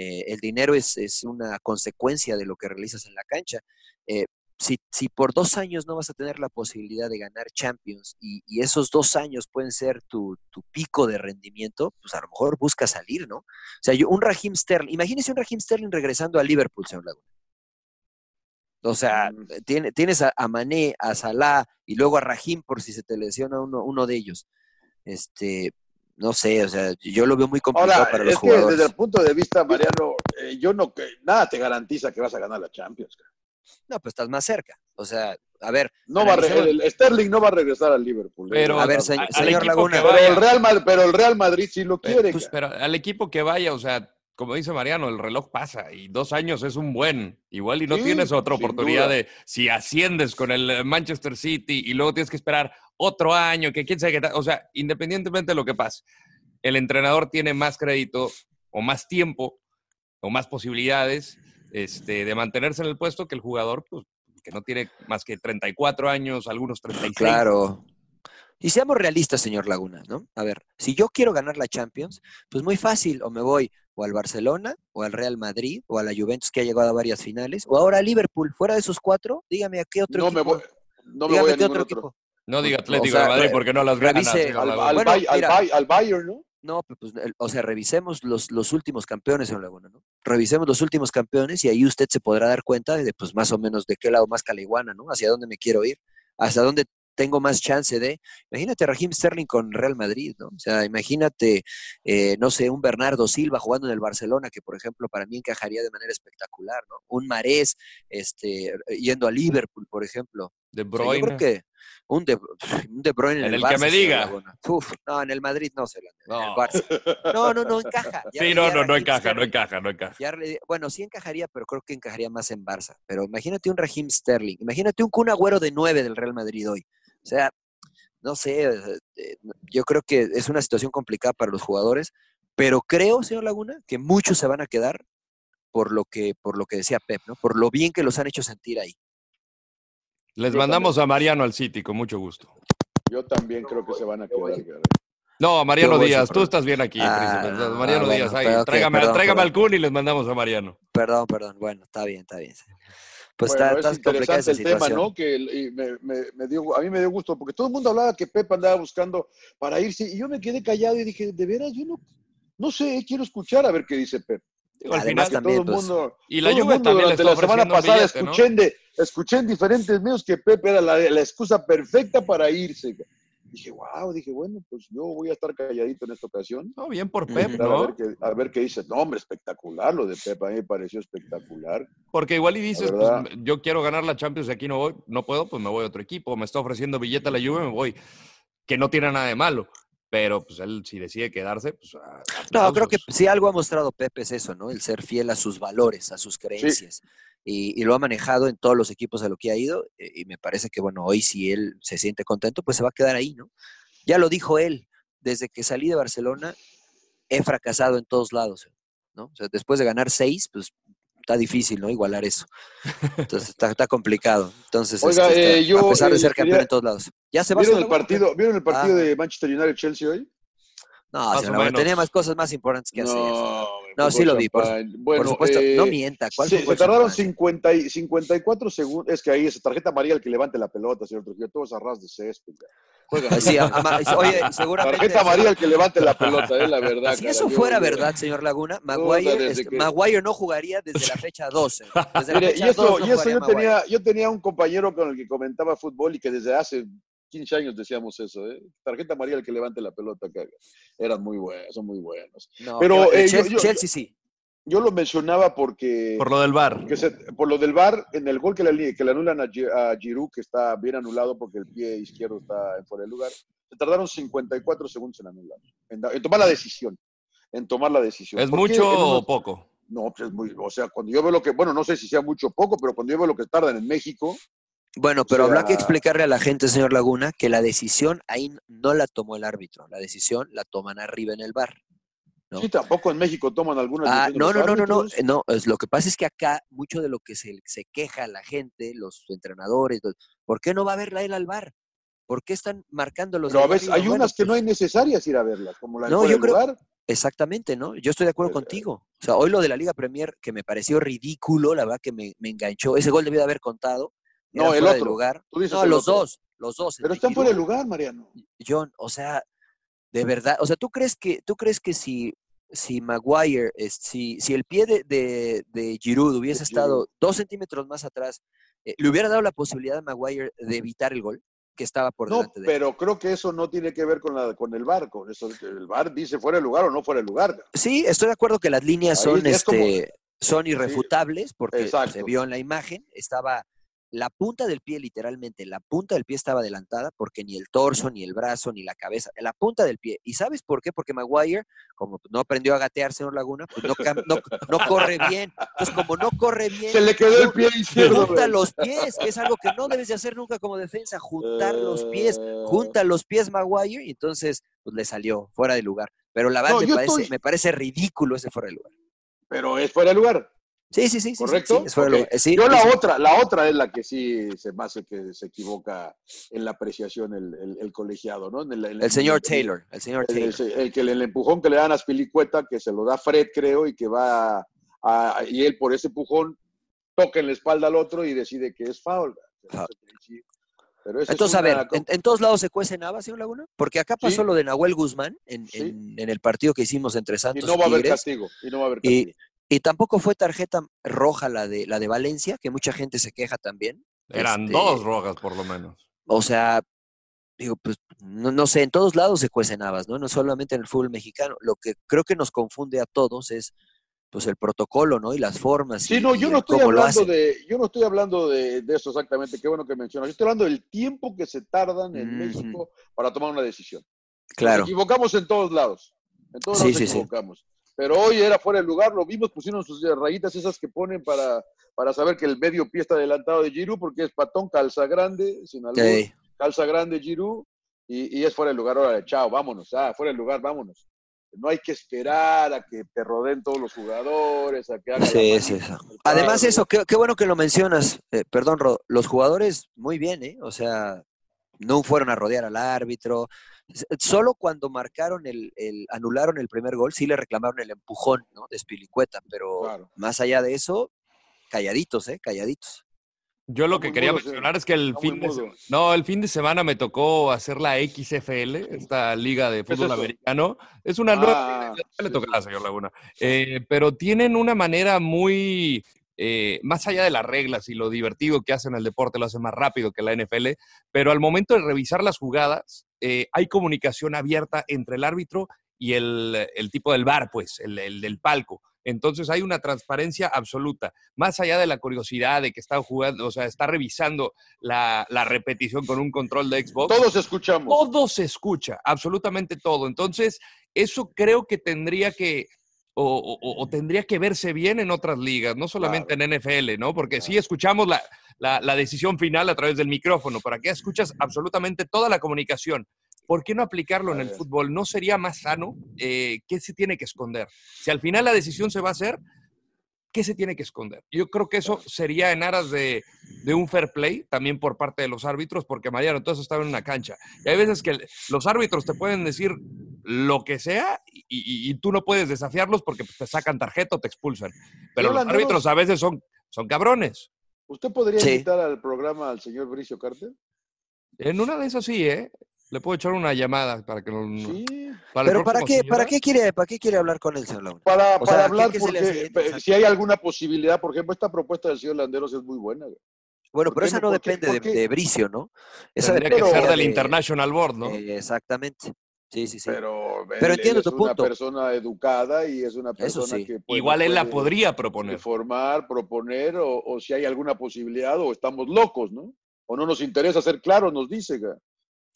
Eh, el dinero es, es una consecuencia de lo que realizas en la cancha. Eh, si, si por dos años no vas a tener la posibilidad de ganar Champions y, y esos dos años pueden ser tu, tu pico de rendimiento, pues a lo mejor busca salir, ¿no? O sea, yo, un Raheem Sterling, imagínese un Raheem Sterling regresando a Liverpool, señor Laguna. O sea, Mm. tiene- tienes a, a Mané, a Salah y luego a Raheem por si se te lesiona uno, uno de ellos. Este, no sé, o sea, yo lo veo muy complicado Ahora, para los es que jugadores. desde el punto de vista, Mariano, eh, yo no, que nada te garantiza que vas a ganar la Champions. cara. No, pues estás más cerca. O sea, a ver, No va el, Sterling no va a regresar al Liverpool. Pero A ver, señor- Laguna. que pero, el Real Madrid, pero el Real Madrid sí lo quiere. pues. Pero al equipo que vaya, o sea, como dice Mariano, el reloj pasa y dos años es un buen. Igual y no Sí, tienes otra oportunidad duda. de si asciendes con el Manchester City y luego tienes que esperar otro año, que quién sabe qué tal. O sea, independientemente de lo que pase, el entrenador tiene más crédito o más tiempo o más posibilidades este, de mantenerse en el puesto que el jugador, pues, que no tiene más que 34 años, algunos 36. Claro. Y seamos realistas, señor Laguna, ¿no? A ver, si yo quiero ganar la Champions, pues muy fácil, o me voy o al Barcelona, o al Real Madrid, o a la Juventus que ha llegado a varias finales, o ahora a Liverpool. Fuera de esos cuatro, dígame a qué otro No me voy, no me dígame voy a qué ningún otro otro. equipo. No diga Pues, Atlético o sea, de Madrid porque no las gana. Al, al, Bueno, al Bayern, ¿no? No, pues, pues, o sea, revisemos los, los últimos campeones, señor Laguna, ¿no? Revisemos los últimos campeones y ahí usted se podrá dar cuenta de, pues, más o menos de qué lado más caliguana, ¿no? Hacia dónde me quiero ir, hacia dónde tengo más chance de... Imagínate a Raheem Sterling con Real Madrid, ¿no? O sea, imagínate, eh, no sé, un Bernardo Silva jugando en el Barcelona, que por ejemplo para mí encajaría de manera espectacular, ¿no? Un Marés, este, yendo a Liverpool, por ejemplo. De O sea, yo Bruyne. creo que un De, un de Bruyne en, En el, el que Barça, me señor diga. Uf, no, en el Madrid no se la. En el No. Barça. No, no, no encaja. Ya- Sí, no, no, no encaja, no encaja, no encaja. bueno, sí encajaría, pero creo que encajaría más en Barça. Pero imagínate un Raheem Sterling, imagínate un Kun Agüero de 9 del Real Madrid hoy. O sea, no sé, eh, eh, yo creo que es una situación complicada para los jugadores, pero creo, señor Laguna, que muchos se van a quedar por lo que, por lo que decía Pep, ¿no? Por lo bien que los han hecho sentir ahí. Les Yo mandamos a Mariano al City, con mucho gusto. Yo también creo que se van a quedar. No, Mariano Díaz, tú estás bien aquí, Ah, príncipe. no, Mariano ah, bueno, Díaz, ahí, pero ok, tráigame, perdón, tráigame al. Kun y les mandamos a Mariano. Perdón, perdón. Bueno, está bien, está bien. Pues Bueno, está, es está complicada interesante esa el tema. ¿no? Que me, me- me dio, a mí me dio gusto, porque todo el mundo hablaba que Pep andaba buscando para irse, y yo me quedé callado y dije, de veras, yo no, no sé, quiero escuchar a ver qué dice Pep. Digo, al final, Que todo también, el pues, mundo, y la todo Juve mundo también le durante está la semana pasada billete, ¿no? escuché, en de, escuché en diferentes medios que Pep era la, la excusa perfecta para irse. Dije, wow, dije, bueno, pues yo voy a estar calladito en esta ocasión. No, bien por Ujú. Pep, Esperar A, ¿no? ver qué, a ver qué dice. No, hombre, espectacular lo de Pep, a mí me pareció espectacular. Porque igual y dices, verdad. pues, yo quiero ganar la Champions y aquí no voy, no puedo, pues me voy a otro equipo. Me está ofreciendo billete a la Juve, me voy. Que no tiene nada de malo. Pero pues él si decide quedarse, pues... No, creo que sí algo ha mostrado Pepe es eso, ¿no? El ser fiel a sus valores, a sus creencias. Y, y, lo ha manejado en todos los equipos a lo que ha ido. Y me parece que, bueno, hoy si él se siente contento, pues se va a quedar ahí, ¿no? Ya lo dijo él, desde que salí de Barcelona he fracasado en todos lados, ¿no? O sea, después de ganar seis, pues está difícil, ¿no? Igualar eso. Entonces está, está complicado. Entonces, Oiga, este, está- eh, yo, a pesar de eh, ser campeón quería- en todos lados. ¿Ya se va ¿Vieron el partido, ¿vieron el partido Ah. de Manchester United-Chelsea hoy? No, Más señor o Laguna, menos. tenía más cosas más importantes que hacer. No, No, me sí lo vi, por, Bueno, supuesto. eh, no mienta. ¿Cuál se, fue se el tardaron champán? 50 y 54 segundos. Es que ahí es tarjeta amarilla el que levante la pelota, señor Trujillo. Todos a ras de césped. ya. Ama- oye, seguramente. Tarjeta amarilla el que levante la pelota, es la verdad. Si eso fuera verdad, señor Laguna, Maguire, que- Maguire no jugaría desde la fecha 12. Desde la Mire, y eso, 2 no y eso yo, tenía, yo tenía un compañero con el que comentaba fútbol y que desde hace 15 años decíamos eso, ¿eh? Tarjeta amarilla el que levante la pelota, caga. Eran muy buenos, son muy buenos. No, Pero, eh, yo- Chelsea, yo- Chelsea sí. Yo lo mencionaba porque... Por lo del bar. que se- por lo del VAR, en el gol que le, que le anulan a, Gi- a Giroud, que está bien anulado porque el pie izquierdo está en fuera de lugar, se tardaron 54 segundos en anular, en, tomar la decisión, en tomar la decisión. ¿Es ¿Por qué mucho o poco? No, pues es muy, o sea, cuando yo veo lo que, bueno, no sé si sea mucho o poco, pero cuando yo veo lo que tardan en México, Bueno, pero habrá que explicarle a la gente, señor Laguna, que la decisión ahí no la tomó el árbitro. La decisión la toman arriba en el bar. ¿No? sí, tampoco en México toman algunas Ah, no, no, no, no, no, no, es, lo que pasa es que acá mucho de lo que se, se queja la gente, los entrenadores, los- ¿por qué no va a verla él al bar? ¿Por qué están marcando los Pero a veces hay unas que no hay necesarias ir a verlas, como la No, yo creo- lugar. Exactamente, ¿no? Yo estoy de acuerdo Eh, contigo. O sea, hoy lo de la Liga Premier, que me pareció ridículo, la verdad que me, me enganchó. Ese gol debía de haber contado. No, el otro. lugar. Tú dices No, el los otro. dos, los dos. Pero están fuera de lugar, Mariano. John, o sea, de verdad, o sea, ¿tú crees que, tú crees que si, si Maguire, si, si el pie de, de, de Giroud hubiese estado Giroud. dos centímetros más atrás, eh, le hubiera dado la posibilidad a Maguire de evitar el gol que estaba por No, delante de él? pero creo que eso no tiene que ver con, la, con el VAR, con eso. El VAR dice fuera de lugar o no fuera de lugar. Sí, estoy de acuerdo que las líneas Ahí son, como- este, son irrefutables porque se vio en la imagen, estaba la punta del pie, literalmente, la punta del pie estaba adelantada porque ni el torso, ni el brazo, ni la cabeza, la punta del pie. ¿Y sabes por qué? Porque Maguire, como no aprendió a gatear, señor Laguna, pues no, cam- no, no corre bien. Entonces, como no corre bien, Se le quedó el pie izquierdo. junta los pies, que es algo que no debes de hacer nunca como defensa, juntar los pies, Eh, junta los pies Maguire y entonces pues le salió fuera de lugar. Pero la verdad No, me, parece, estoy- me parece ridículo ese fuera de lugar. Pero es fuera de lugar, Sí, sí, sí, sí, sí, ¿correcto? sí, lugar. Eh, sí, Yo sí, la sí. otra, la otra es la que sí se me hace que se equivoca en la apreciación el, el- el colegiado, ¿no? En el, en El señor Taylor, el señor Taylor. el- que el empujón que le dan a Spilicueta, que se lo da Fred, creo, y que va a, y él por ese empujón toca en la espalda al otro y decide que es foul. Foul. Pero es Entonces, a ver, en, en todos lados se cuece nada, señor Laguna, porque acá pasó Sí. lo de Nahuel Guzmán en, Sí. en- en el partido que hicimos entre y Santos no va a y haber castigo. Y no va a haber Y- castigo. Y tampoco fue tarjeta roja la de la de Valencia, que mucha gente se queja también. Eran Este, dos rojas por lo menos. O sea, digo, pues no, no sé, en todos lados se cuecen habas, ¿no? No solamente en el fútbol mexicano. Lo que creo que nos confunde a todos es pues el protocolo, ¿no? Y las formas. Sí, y- no, yo no estoy hablando de, yo no estoy hablando de, de eso exactamente, qué bueno que mencionas. Yo estoy hablando del tiempo que se tardan en. México para tomar una decisión. Claro. Nos equivocamos en todos lados. En todos Sí, lados sí, nos sí. Pero hoy era fuera de lugar, lo vimos, pusieron sus rayitas esas que ponen para, para saber que el medio pie está adelantado de Giroud, porque es patón, calza grande, sin albur, Sí. calza grande Giroud, y, y es fuera de lugar. Ahora, chao, vámonos, ah, fuera de lugar, vámonos. No hay que esperar a que te rodeen todos los jugadores, a que hagan Sí, manita eso. Además, eso, qué, qué bueno que lo mencionas. Eh, perdón, Ro, los jugadores muy bien, ¿eh? O sea, no fueron a rodear al árbitro. Solo cuando marcaron el, el- anularon el primer gol, sí le reclamaron el empujón, ¿no? De Spilicueta, pero Claro. más allá de eso, calladitos, ¿eh? Calladitos. Yo lo que quería mudo, sí. mencionar es que el Está fin de no, el fin de semana me tocó hacer la XFL, esta liga de ¿Qué es fútbol americano. Es una nueva Ah, liga, ya le sí. señor Laguna. Eh, pero tienen una manera muy, eh, más allá de las reglas y lo divertido que hacen el deporte, lo hacen más rápido que la NFL, pero al momento de revisar las jugadas, eh, hay comunicación abierta entre el árbitro y el, el tipo del bar, pues, el, el del palco. Entonces hay una transparencia absoluta. Más allá de la curiosidad de que está jugando, o sea, está revisando la, la repetición con un control de Xbox. Todos escuchamos. Todo se escucha, absolutamente todo. Entonces, eso creo que tendría que, o, o- o tendría que verse bien en otras ligas, no solamente en NFL, ¿no? Porque sí escuchamos la, la- la decisión final a través del micrófono, pero aquí escuchas absolutamente toda la comunicación. ¿Por qué no aplicarlo en el fútbol? ¿No sería más sano? Eh, ¿Qué se tiene que esconder? Si al final la decisión se va a hacer, ¿qué se tiene que esconder? Yo creo que eso sería en aras de, de un fair play, también por parte de los árbitros, porque Mariano, todos estaban en una cancha. Y hay veces que los árbitros te pueden decir lo que sea y, y- y tú no puedes desafiarlos porque te sacan tarjeta o te expulsan. Pero los árbitros a veces son, son cabrones. ¿Usted podría Sí. invitar al programa al señor Bricio Carter? En una de esas sí, ¿eh? Le puedo echar una llamada para que no... Sí. para el Pero ¿para qué, ¿para qué quiere, para qué quiere hablar con él, señor Laguna? Para, O para sea, hablar, ¿qué- qué se le porque si hay alguna posibilidad, por ejemplo, esta propuesta del señor Landeros es muy buena. güey. Bueno, ¿por pero esa no? depende de, Bricio, ¿no? Esa Tendría que ser del de- International Board, ¿no? eh, exactamente. Sí, sí, sí. Pero, Pero él- entiendo él tu es una punto. persona educada y es una Eso persona sí. que puede- Igual él la podría proponer. informar, proponer, o, o si hay alguna posibilidad, o estamos locos, ¿no? O no nos interesa ser claros, nos dice. güey.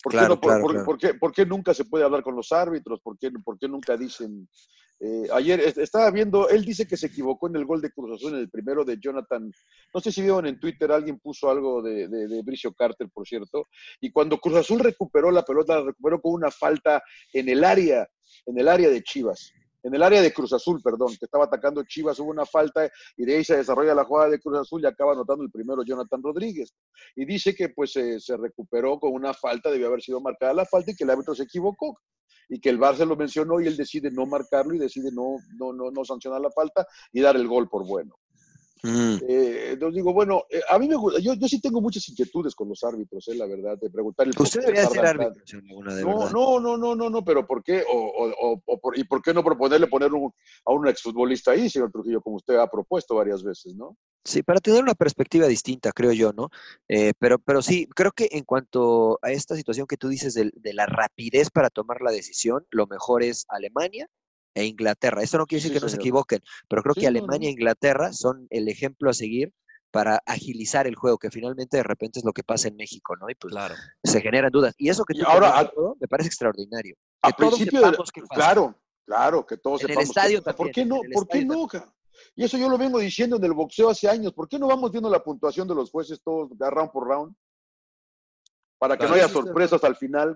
¿Por, qué no- por- claro, por- claro. por qué, por qué nunca se puede hablar con los árbitros? ¿Por qué, por qué nunca dicen? eh, ayer est- estaba viendo, él dice que se equivocó en el gol de Cruz Azul, en el primero de Jonathan. No sé si vieron en Twitter, alguien puso algo de, de, de Bricio Carter, por cierto. Y cuando Cruz Azul recuperó la pelota, la recuperó con una falta en el área, en el área de Chivas. En el área de Cruz Azul, perdón, que estaba atacando Chivas, hubo una falta y de ahí se desarrolla la jugada de Cruz Azul y acaba anotando el primero Jonathan Rodríguez. Y dice que pues se recuperó con una falta, debió haber sido marcada la falta y que el árbitro se equivocó y que el VAR se lo mencionó y él decide no marcarlo y decide no, no, no, no sancionar la falta y dar el gol por bueno. Mm. Eh, entonces digo, bueno, eh, a mí me gusta, yo, yo sí tengo muchas inquietudes con los árbitros, eh, la verdad, de preguntar el por Usted debería ser árbitro, de No, verdad. no, no, no, no, no, pero ¿por qué? O, o- o- o por- ¿Y por qué no proponerle poner un- a un exfutbolista ahí, señor Trujillo, como usted ha propuesto varias veces, ¿no? Sí, para tener una perspectiva distinta, creo yo, ¿no? Eh, pero, pero sí, creo que en cuanto a esta situación que tú dices del- de, la rapidez para tomar la decisión, lo mejor es Alemania e Inglaterra. Esto no quiere decir Sí, que no se equivoquen, pero creo Sí, que Alemania e Inglaterra son el ejemplo a seguir para agilizar el juego, que finalmente de repente es lo que pasa en México, ¿no? Y pues Claro. se generan dudas. Y eso que Y tú ahora, a- me parece extraordinario. A Que todos principio, de- claro, claro, que todos En el sepamos. qué estadio. ¿Por qué no? el ¿Por qué no? Y eso yo lo vengo diciendo en el boxeo hace años. ¿Por qué no vamos viendo la puntuación de los jueces todos de round por round? Para que no haya sorpresas al final.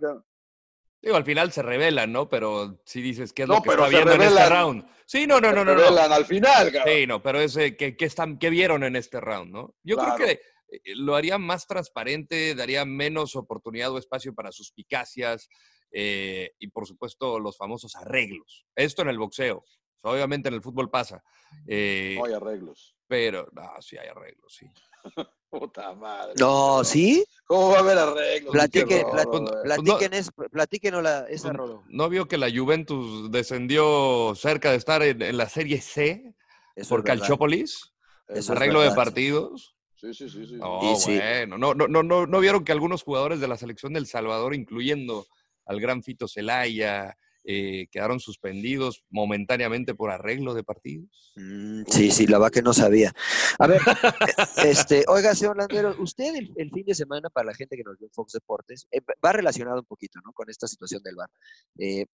Digo, al final se revelan, ¿no? Pero si dices qué es No, lo que está se viendo en este round. Sí, no, no, Se no, no. no. revelan al final. ca. Sí, no, pero ese, ¿qué, qué están, ¿qué vieron en este round, no? Yo Claro. creo que eh, lo haría más transparente, daría menos oportunidad o espacio para suspicacias eh, y, por supuesto, los famosos arreglos. Esto en el boxeo. Obviamente en el fútbol pasa. eh, No hay arreglos. pero, no, sí hay arreglos, sí. Puta madre. No, ¿sí? ¿Cómo va a haber arreglos? Platiquen, Qué plat- horror, güey. platiquen, es- platiquen la, esa Pues, Rodo. ¿No vio que la Juventus descendió cerca de estar en, en la Serie C Eso por. Calchópolis? Es Arreglo de partidos. Sí, sí, sí. sí. No, Y sí. bueno, no, no, no, no, ¿no vieron que algunos jugadores de la selección del Salvador, incluyendo al gran Fito Celaya, eh, quedaron suspendidos momentáneamente por arreglo de partidos? Mm, sí, sí, la vaca no sabía. A ver, este, oiga, señor Landero, usted el, el fin de semana, para la gente que nos ve en Fox Deportes, eh, va relacionado un poquito, ¿no? Con esta situación del VAR. Eh,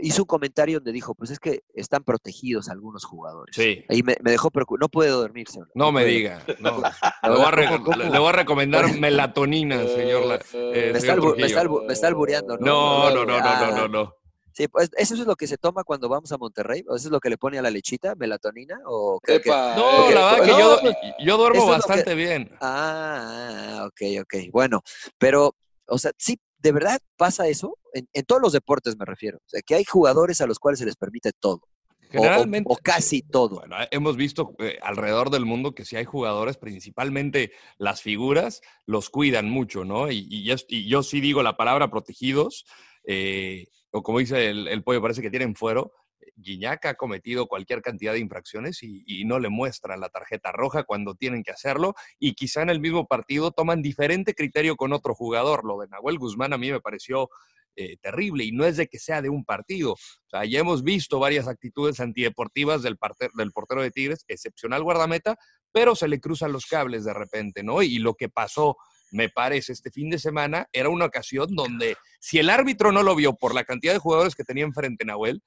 hizo un comentario donde dijo, pues es que están protegidos algunos jugadores. Sí. Ahí me, me dejó preocupado. No puedo dormir, señor. No me puedo. diga. no. Le voy, a recomendar melatonina, señor. eh, Me está, señor me, está me está albureando, ¿no? No, no, no, no, no, no, no. Sí, pues eso es lo que se toma cuando vamos a Monterrey. ¿O eso es lo que le pone a la lechita, melatonina? ¿O? Epa, No, eh, la verdad que no, yo, pues, yo duermo bastante que- bien. Ah, ah, ok, ok. Bueno, pero, o sea, sí, ¿de verdad pasa eso? En, en todos los deportes me refiero. O sea, que hay jugadores a los cuales se les permite todo. O- o- Generalmente. o casi todo. Bueno, hemos visto eh, alrededor del mundo que si hay jugadores, principalmente las figuras, los cuidan mucho, ¿no? Y, y yo, y yo sí digo la palabra protegidos, eh, o como dice el, el pollo, parece que tienen fuero. Guiñac ha cometido cualquier cantidad de infracciones y, y no le muestran la tarjeta roja cuando tienen que hacerlo y quizá en el mismo partido toman diferente criterio con otro jugador. Lo de Nahuel Guzmán a mí me pareció eh, terrible y no es de que sea de un partido. O sea, ya hemos visto varias actitudes antideportivas del, del portero de Tigres, excepcional guardameta, pero se le cruzan los cables de repente, ¿no? Y lo que pasó, me parece, este fin de semana era una ocasión donde si el árbitro no lo vio por la cantidad de jugadores que tenía enfrente Nahuel,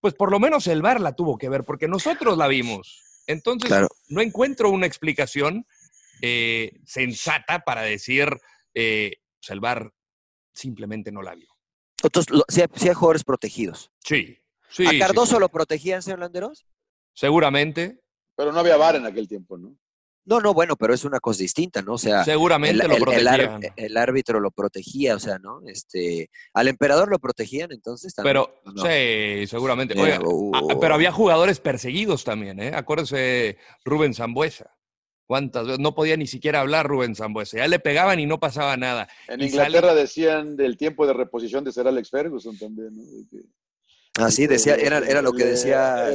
pues por lo menos el VAR la tuvo que ver, porque nosotros la vimos. Entonces, no encuentro una explicación eh, sensata para decir, eh, pues el VAR simplemente no la vio. Entonces, sí, hay, jugadores protegidos. Sí, sí. ¿A Cardoso lo protegían, señor Landeros? Seguramente. Pero no había VAR en aquel tiempo, ¿no? No, no, bueno, pero es una cosa distinta, ¿no? O sea, seguramente lo protegían. El, árbitro lo protegía, o sea, ¿no? Este, al emperador lo protegían, entonces también. Pero, sí, seguramente. Ah, uh, pero había jugadores perseguidos también, ¿eh? Acuérdese Rubén Zambuesa. ¿Cuántas veces? No podía ni siquiera hablar Rubén Zambuesa. Ya le pegaban y no pasaba nada. En Inglaterra decían del tiempo de reposición de ser Alex Ferguson también, ¿no? ah, sí, decía, era, era lo que decía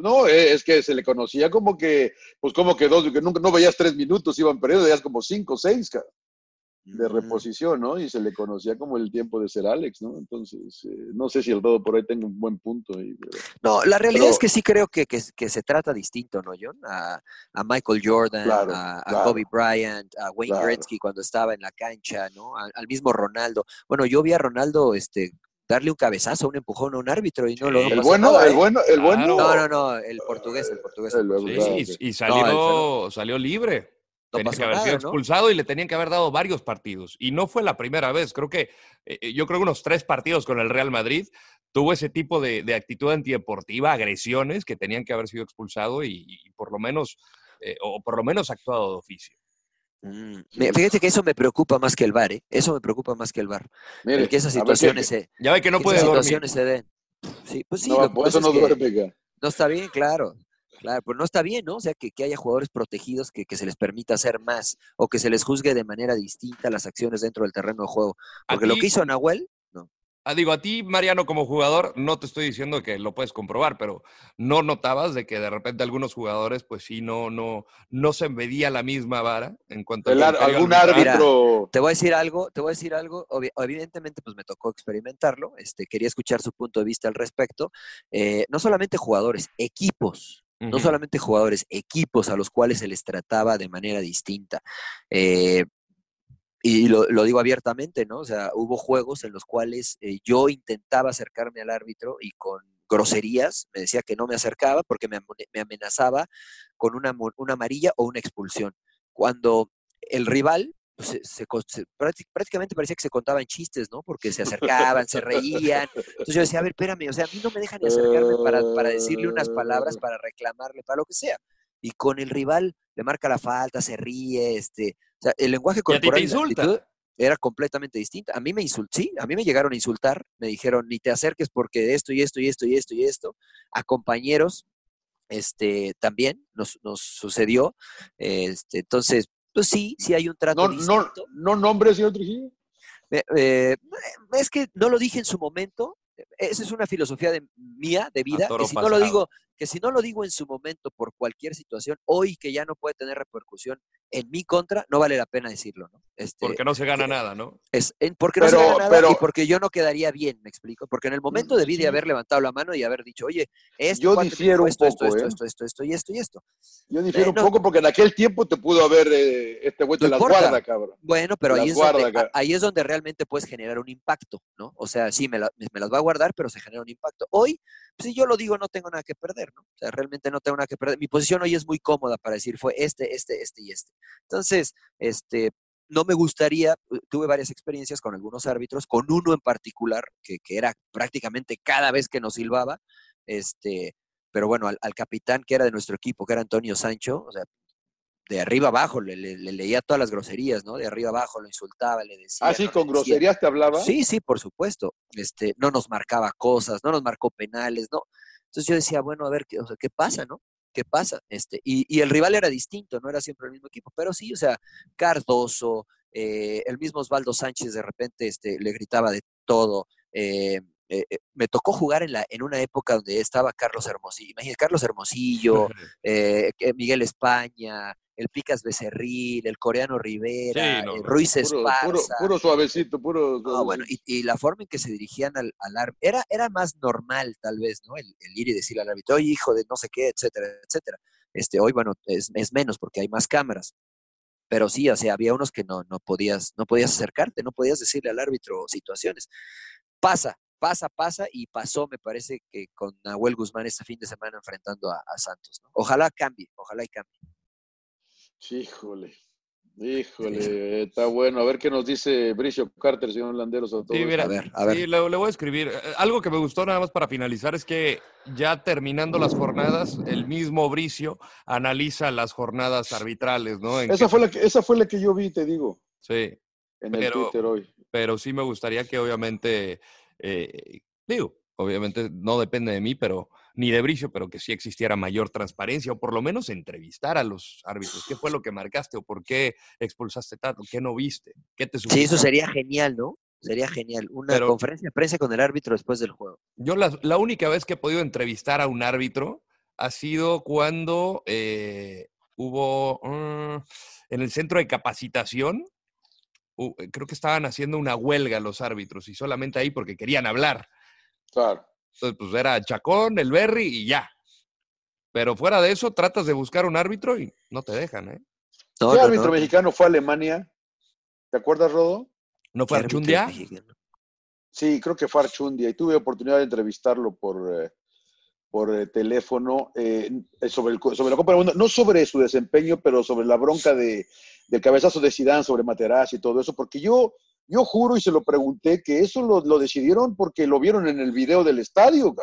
no, eh, es que se le conocía como que, pues como que dos, que nunca no veías tres minutos, iban perdiendo, veías como cinco, seis de reposición, ¿no? Y se le conocía como el tiempo de ser Alex, ¿no? Entonces, eh, no sé si el todo por ahí tenga un buen punto. no, la realidad es que sí creo que, que, se trata distinto, ¿no, John? A, Michael Jordan, a, a Kobe Bryant, a Wayne Gretzky cuando estaba en la cancha, ¿no? al mismo Ronaldo. Bueno, yo vi a Ronaldo este, darle un cabezazo, un empujón a un árbitro y no lo El bueno, el bueno, el bueno. No, no, no, el portugués, el portugués. Sí, y, salió, salió libre. tenía que haber sido expulsado y le tenían que haber dado varios partidos. Y no fue la primera vez. Creo que, eh, eh, yo creo que unos tres partidos con el Real Madrid tuvo ese tipo de, actitud antideportiva, agresiones que tenían que haber sido expulsado y, por lo menos, eh, o por lo menos actuado de oficio. Mm, fíjate que eso me preocupa más que el bar, ¿eh? Eso me preocupa más que el bar. Mire, que esas situaciones se, Ya ve que no puede situaciones se den. Sí, pues sí, no, por eso no duerme. No está bien, claro. Claro, pues no está bien, ¿no? O sea, que, que haya jugadores protegidos que, que, se les permita hacer más o que se les juzgue de manera distinta las acciones dentro del terreno de juego. Porque lo que hizo Nahuel Ah, digo, a ti, Mariano, como jugador, no te estoy diciendo que lo puedes comprobar, pero ¿no notabas de que de repente algunos jugadores, pues sí, no, no, no se medía la misma vara en cuanto a algún árbitro? te voy a decir algo, te voy a decir algo. evidentemente, pues me tocó experimentarlo. Este, quería escuchar su punto de vista al respecto. Eh, no solamente jugadores, equipos. No solamente jugadores, equipos a los cuales se les trataba de manera distinta. Eh, y lo, digo abiertamente, ¿no? O sea, hubo juegos en los cuales eh, yo intentaba acercarme al árbitro y con groserías me decía que no me acercaba porque me, amenazaba con una, una, amarilla o una expulsión. Cuando el rival pues, se, prácticamente parecía que se contaban chistes, ¿no? Porque se acercaban, se reían. Entonces yo decía, a ver, espérame, o sea, a mí no me dejan ni acercarme para, para decirle unas palabras, para reclamarle, para lo que sea. Y con el rival le marca la falta, se ríe, este, o sea, el lenguaje corporal era completamente distinto. A mí me insultó, sí, a mí me llegaron a insultar, me dijeron, ni te acerques porque esto y esto y esto y esto y esto. A compañeros, este, también nos, nos sucedió. Este, entonces, pues sí, sí hay un trato no, distinto. No, no nombre, señor Trujillo. Eh, es que no lo dije en su momento. Esa es una filosofía de, mía, de vida, que si no lo digo, que si no lo digo en su momento por cualquier situación, hoy que ya no puede tener repercusión en mi contra, no vale la pena decirlo, ¿no? Este, porque no se gana nada, ¿no? Es, porque no se gana nada y porque yo no quedaría bien, me explico. Porque en el momento debí de haber levantado la mano y haber dicho, oye, esto, yo difiero esto, un poco, esto, ¿eh? esto, esto, esto, y esto y esto. Yo difiero eh, un poco porque en aquel tiempo te pudo haber eh, este güey de la guarda, cabrón. Bueno, pero ahí es, donde, ahí es donde realmente puedes generar un impacto, ¿no? O sea, sí, me, me las va a guardar, pero se genera un impacto. Hoy, pues, si yo lo digo, no tengo nada que perder, ¿no? O sea, realmente no tengo nada que perder. Mi posición hoy es muy cómoda para decir fue este, este, este y este. Entonces, este, no me gustaría, tuve varias experiencias con algunos árbitros, con uno en particular, que, era prácticamente cada vez que nos silbaba, este, pero bueno, al, capitán que era de nuestro equipo, que era Antonio Sancho, o sea, de arriba abajo, le, leía todas las groserías, ¿no? De arriba abajo lo insultaba, le decía. Ah, sí, con groserías te hablaba. Sí, sí, por supuesto. Este, no nos marcaba cosas, no nos marcó penales, ¿no? Entonces yo decía, bueno, a ver, ¿qué, o sea, ¿qué pasa, no? ¿Qué pasa? Este, y, el rival era distinto, no era siempre el mismo equipo, pero sí, o sea, Cardoso, eh, el mismo Osvaldo Sánchez de repente este, le gritaba de todo. Eh, eh, me tocó jugar en, la, en una época donde estaba Carlos Hermosillo, imagínate, Carlos Hermosillo, Miguel España, el Picas Becerril, el coreano Rivera, Sí, no, el. Ruiz Puro, Esparza. puro, puro suavecito, puro. No, bueno, y, y la forma en que se dirigían al, al árbitro, era, era más normal tal vez, ¿no? El, el ir y decirle al árbitro, oye, hijo de no sé qué, etcétera, etcétera. Este, hoy, bueno, es, es menos porque hay más cámaras. Pero sí, o sea, había unos que no, no podías, no podías acercarte, no podías decirle al árbitro situaciones. Pasa, pasa, pasa, y pasó, me parece, que con Nahuel Guzmán este fin de semana enfrentando a, a Santos, ¿no? Ojalá cambie, ojalá y cambie. Híjole. Híjole, está bueno. A ver qué nos dice Bricio Carter, señor Landeros. A Sí, mira, A ver, a ver. sí, le, le voy a escribir. Eh, Algo que me gustó nada más para finalizar es que ya terminando las jornadas, el mismo Bricio analiza las jornadas arbitrales, ¿no? En Esa fue, la que, esa fue la que yo vi, te digo, Sí, en el Pero- Twitter hoy. pero sí me gustaría que obviamente, eh, digo, obviamente no depende de mí, pero ni de Bricio, pero que sí existiera mayor transparencia o por lo menos entrevistar a los árbitros. ¿Qué fue lo que marcaste o por qué expulsaste tanto? ¿Qué no viste? ¿Qué te Sí, sucedió? eso sería genial, ¿no? Sería genial. Una Pero- conferencia de prensa con el árbitro después del juego. Yo la, la única vez que he podido entrevistar a un árbitro ha sido cuando eh, hubo mm, en el centro de capacitación, hu- creo que estaban haciendo una huelga los árbitros y solamente ahí porque querían hablar. Claro. Entonces, pues era Chacón, el Berry y ya. Pero fuera de eso, tratas de buscar un árbitro y no te dejan, ¿eh? No, ¿Qué no, árbitro no. mexicano fue a Alemania? ¿Te acuerdas, Rodo? ¿No ¿Qué fue Archundia? Sí, creo que fue Archundia y tuve oportunidad de entrevistarlo por, eh, por eh, teléfono eh, sobre, el sobre la Copa del Mundo, no sobre su desempeño, pero sobre la bronca de, del cabezazo de Zidane sobre Materazzi y todo eso, porque yo, yo juro y se lo pregunté que eso lo, lo decidieron porque lo vieron en el video del estadio,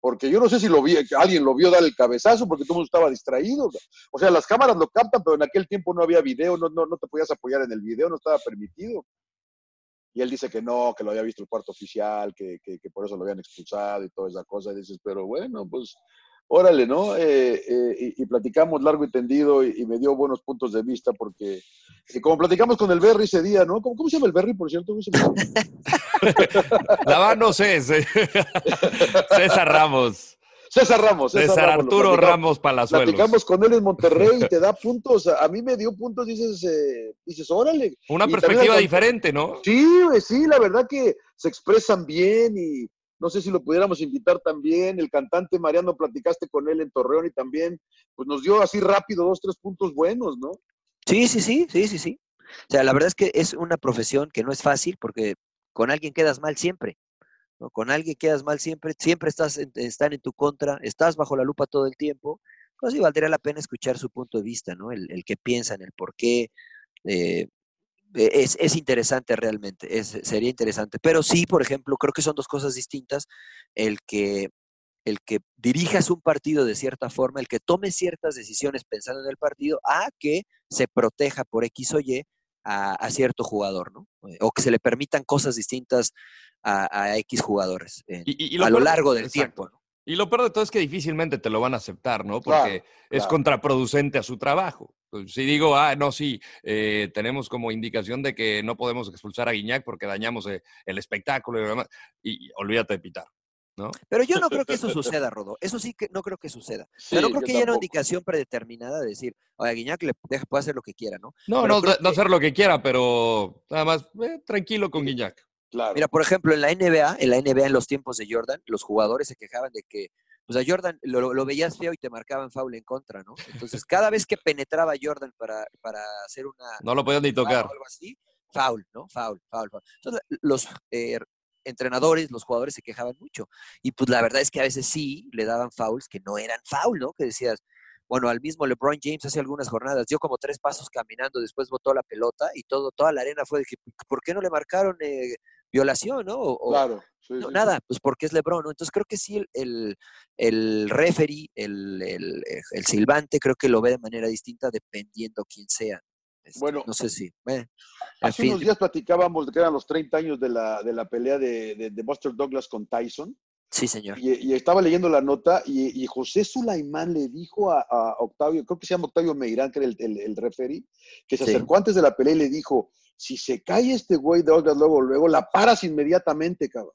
porque yo no sé si lo vi, alguien lo vio dar el cabezazo porque todo el mundo estaba distraído. O sea, las cámaras lo captan, pero en aquel tiempo no había video, no, no, no te podías apoyar en el video, no estaba permitido. Y él dice que no, que lo había visto el cuarto oficial, que, que, que por eso lo habían expulsado y toda esa cosa. Y dices, pero bueno, pues órale, ¿no? Eh, eh, y, y platicamos largo y tendido y, y me dio buenos puntos de vista porque, y como platicamos con el Berry ese día, ¿no? ¿Cómo, cómo se llama el Berry, por cierto? La no sé. César Ramos. César Ramos. César Ramos, lo Arturo Ramos Palazuelos. Platicamos con él en Monterrey y te da puntos. A mí me dio puntos, dices, eh, dices, órale. Una Y perspectiva diferente, ¿no? Sí, güey, sí, la verdad que se expresan bien y no sé si lo pudiéramos invitar también. El cantante Mariano, platicaste con él en Torreón y también, pues nos dio así rápido dos, tres puntos buenos, ¿no? Sí, sí, sí, sí, sí, sí. O sea, la verdad es que es una profesión que no es fácil porque con alguien quedas mal siempre. ¿no? Con alguien quedas mal siempre, siempre estás en- están en tu contra, estás bajo la lupa todo el tiempo. Pues sí, valdría la pena escuchar su punto de vista, ¿no? El, el que piensan, el por qué. eh, es, es interesante realmente, es, sería interesante. Pero sí, por ejemplo, creo que son dos cosas distintas. El que, el que dirijas un partido de cierta forma, el que tome ciertas decisiones pensando en el partido, a que se proteja por X o Y a, a cierto jugador, ¿no? Eh, O que se le permitan cosas distintas a, a X jugadores Y- lo a lo peor- largo del exacto. tiempo, ¿no? Y lo peor de todo es que difícilmente te lo van a aceptar, ¿no? Claro, Porque es claro. contraproducente a su trabajo. Pues, si digo, ah, no, sí, eh, tenemos como indicación de que no podemos expulsar a Guiñac porque dañamos eh, el espectáculo y lo demás, y, olvídate de pitar, ¿no? Pero yo no creo que eso suceda, Rodo. Eso sí que no creo que suceda. Sí, no creo que haya una indicación predeterminada de decir, oye, Guiñac le deja, puede hacer lo que quiera, ¿no? No, Pero no, no que- hacer lo que quiera, pero nada más eh, tranquilo con Guiñac. Claro. Mira, por ejemplo, en la NBA, en la NBA en los tiempos de Jordan, los jugadores se quejaban de que, pues a Jordan lo, lo veías feo y te marcaban foul en contra, ¿no? Entonces, cada vez que penetraba Jordan para, para hacer una No lo podían ni tocar. o algo así, foul, ¿no? Foul, foul, foul. Entonces, los eh, entrenadores, los jugadores se quejaban mucho. Y pues la verdad es que a veces sí le daban fouls que no eran foul, ¿no? Que decías, bueno, al mismo LeBron James hace algunas jornadas dio como tres pasos caminando, después botó la pelota y todo, toda la arena fue de que, ¿por qué no le marcaron eh, violación, no? O- o- Claro. Sí, no, sí, nada, pues porque es LeBron, ¿no? Entonces creo que sí el, el, el referee, el, el, el silbante, creo que lo ve de manera distinta dependiendo quién sea. Este, Bueno, no sé si. eh, Hace fin, unos días platicábamos de que eran los 30 años de la, de la pelea de, de, de Buster Douglas con Tyson. sí, señor. Y, y estaba leyendo la nota y, y José Sulaimán le dijo a, a Octavio, creo que se llama Octavio Meirán, que era el, el, el referee, que se Sí. acercó antes de la pelea y le dijo, si se cae este güey de Douglas luego, luego, la paras inmediatamente, cabrón.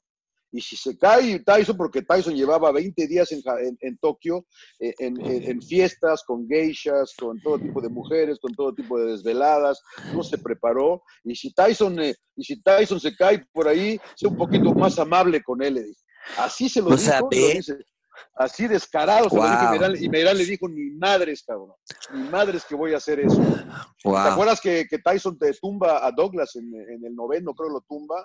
Y si se cae Tyson, porque Tyson llevaba 20 días en, en- en Tokio, eh, en, en- fiestas, con geishas, con todo tipo de mujeres, con todo tipo de desveladas, no se preparó. Y si Tyson, eh, y si Tyson se cae por ahí, sea un poquito más amable con él, le dije. Así se lo O dijo, sea, lo dice. Así descarado se lo dije, y. Meral- y le dijo, ni madres, cabrón, ni madres que voy a hacer eso. ¿Te Wow. acuerdas que, que Tyson te tumba a Douglas en, en el noveno, creo lo tumba,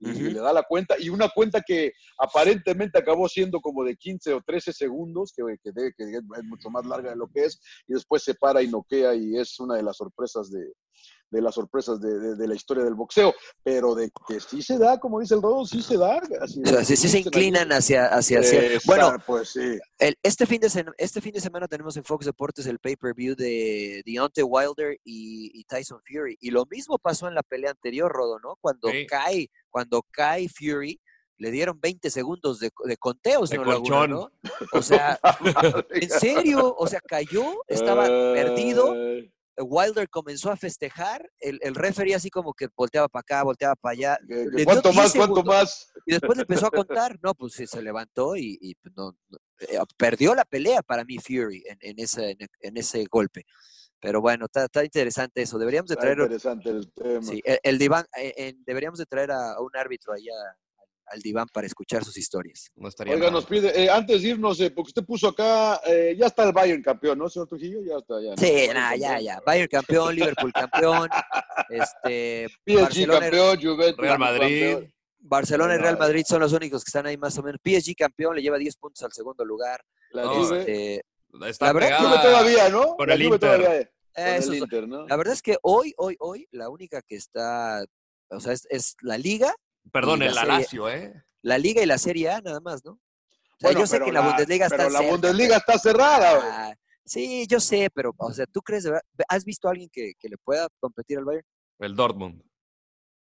y le da la cuenta, y una cuenta que aparentemente acabó siendo como de 15 o 13 segundos, que, que, debe- que es mucho más larga de lo que es, y después se para y noquea, y es una de las sorpresas de, de las sorpresas de, de- de la historia del boxeo, pero de que sí se da, como dice el Rodo, sí se da. Así O sea, sí, sí se inclinan hacia, hacia, hacia- Esa, Bueno, pues sí. el- este, fin de este fin de semana tenemos en Fox Deportes el pay-per-view de Deontay Wilder y, y Tyson Fury. Y lo mismo pasó en la pelea anterior, Rodo, ¿no? Cuando Sí. cae, cuando cae Fury, le dieron 20 segundos de, de conteo, De señor Laguna, colchón. ¿no? O sea, ¿en serio? O sea, cayó, estaba perdido. Wilder comenzó a festejar, el, el referee así como que volteaba para acá, volteaba para allá. le dio ¿Cuánto 10 más? ¿Cuánto segundos. más? Y después le empezó a contar, no, pues sí, se levantó y, y, pues, no, no, eh, perdió la pelea para mí Fury en, en ese, en, ese golpe. Pero bueno, está, está interesante eso. Deberíamos de Está traer, interesante el tema. sí, el, el diván, eh, eh, deberíamos de traer a, a un árbitro allá al diván para escuchar sus historias. No estaría Oiga, mal. nos pide, eh, antes de irnos, eh, porque usted puso acá, eh, ya está el Bayern campeón, ¿no, señor Trujillo? Ya está, ya. Sí, nada, ya, campeón. ya. Bayern campeón, Liverpool campeón, este, PSG Barcelona, campeón, Juventus Real Madrid. campeón. Barcelona y Real. Madrid son los únicos que están ahí más o menos. PSG campeón, le lleva 10 puntos al segundo lugar. La Este, Está La verdad, pegada Juve todavía, ¿no? con La el Juve Inter. todavía, eh, con eso el es- Inter, ¿no? La verdad es que hoy, hoy, hoy, la única que está, o sea, es, es la Liga, Perdón, la el serie- Alacio, ¿eh? la Liga y la Serie A nada más, ¿no? O sea, Bueno, yo sé que la, Bundesliga está Pero la Bundesliga está cerrada. Ah, sí, yo sé, pero, o sea, ¿tú crees de verdad? ¿Has visto a alguien que, que le pueda competir al Bayern? El Dortmund.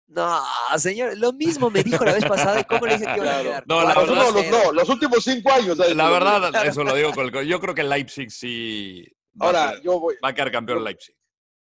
No, señor, lo mismo me dijo la vez pasada cómo le dije que iba a quedar. No, la Los, verdad- no, los, no, los últimos cinco años. ¿sabes? La verdad, eso lo digo con el... Yo creo que el Leipzig sí va, Ahora, a, quedar- yo voy. va a quedar campeón el Leipzig.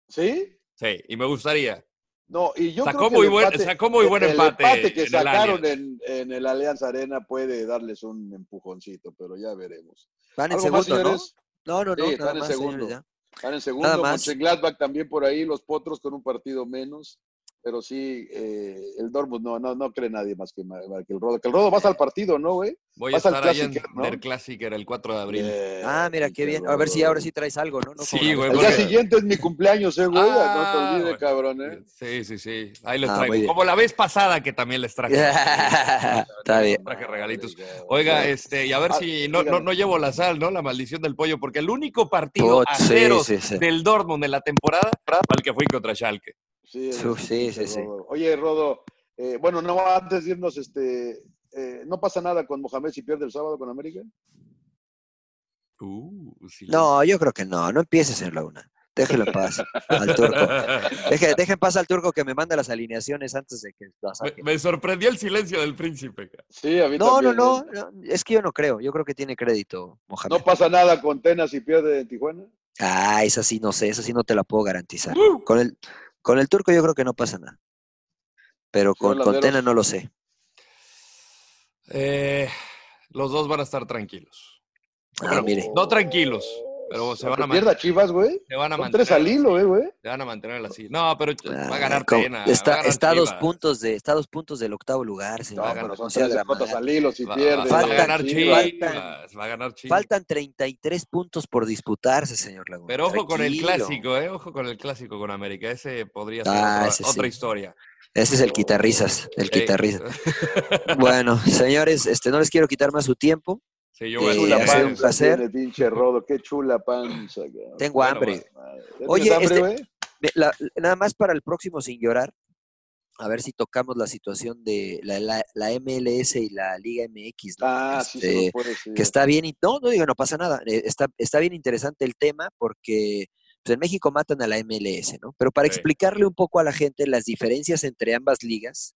¿Sí? Sí, y me gustaría. No, y yo Sacó creo que muy el buen- empate, sacó muy buen el empate que en el sacaron Allianz. en, en el Allianz Arena puede darles un empujoncito, pero ya veremos. Van en ¿Algo más, segundo, ¿no? No, no, no, Sí, nada están en más, segundo. señores, ya. Están en segundo, Nada más. Mönchengladbach también por ahí, los Potros con un partido menos, pero sí, eh, el Dortmund no, no, no cree nadie más que, el Rodo. Que el Rodo vas al partido, ¿no, güey? Voy a Vas al estar ahí en Classicer, ¿no? Der Classicer el 4 de abril. Bien, Ah, mira, qué bien. A ver si ahora sí traes algo, ¿no? No Sí, güey, El día siguiente es mi cumpleaños, eh, güey. no te Ah, olvides, cabrón, eh. Sí, sí, sí. Ahí les Ah, traigo. Como la vez pasada que también les traje. Está bien. Traje regalitos. Oiga, este, y a ver Ah, si no, no, no llevo la sal, ¿no? La maldición del pollo, porque el único partido Put, a sí, ceros sí, sí. del Dortmund en la temporada fue el que fue contra Schalke. Sí, Sí, sí, pinche sí, sí. Rodo. Oye, Rodo, eh, bueno, no antes de irnos, este, eh, ¿no pasa nada con Mohamed si pierde el sábado con América? Uh, sí. No, yo creo que no. No empieces en Laguna. Déjelo en paz al turco. Deje, deje en paz al turco que me manda las alineaciones antes de que las me, me sorprendió el silencio del príncipe. Sí, a mí No, no, también, no, ¿eh? no, Es que yo no creo. Yo creo que tiene crédito, Mohamed. ¿No pasa nada con Tenas si pierde en Tijuana? Ah, esa sí no sé, esa sí no te la puedo garantizar. Uh, Con el, con el turco yo creo que no pasa nada. Pero con, con. Tena no lo sé. eh, los dos van a estar tranquilos. Ah, Bueno, mire. No tranquilos, pero se van, a Aunque man- pierda Chivas, güey. se van a mantener. tres al hilo, eh, güey. Se van a mantener así. No, pero va a Ah, ganar como- Tena. va a Está, ganar está a dos puntos de, está a dos puntos del octavo lugar, señor. No, ganar, pero son tres derrotas al hilo si Va, pierde. va a ganar Chivas. Faltan- Va a ganar Chivas. Faltan 33 puntos por disputarse, señor Laguna. Pero ojo con el clásico, ¿eh? Ojo con el clásico con América. Ese podría ser Ah, otra, ese sí. otra historia. Ese es el quitarrisas, el quitarrisas. Bueno, señores, este, no les quiero quitar más su tiempo. Sí, yo Eh, Chula un placer. pinche Rodo. Qué chula panza. cabrón. Tengo Bueno, hambre. ¿Ya Oye, hambre, este- güey? Me- la- nada más para el próximo sin llorar, a ver si tocamos la situación de la, la- la MLS y la Liga MX, ¿no? Ah, sí se Este, puede, sí. que está bien, y no, no digo, no pasa nada, eh, está, está bien interesante el tema porque pues, en México matan a la MLS, ¿no? Pero para Sí. explicarle un poco a la gente las diferencias entre ambas ligas,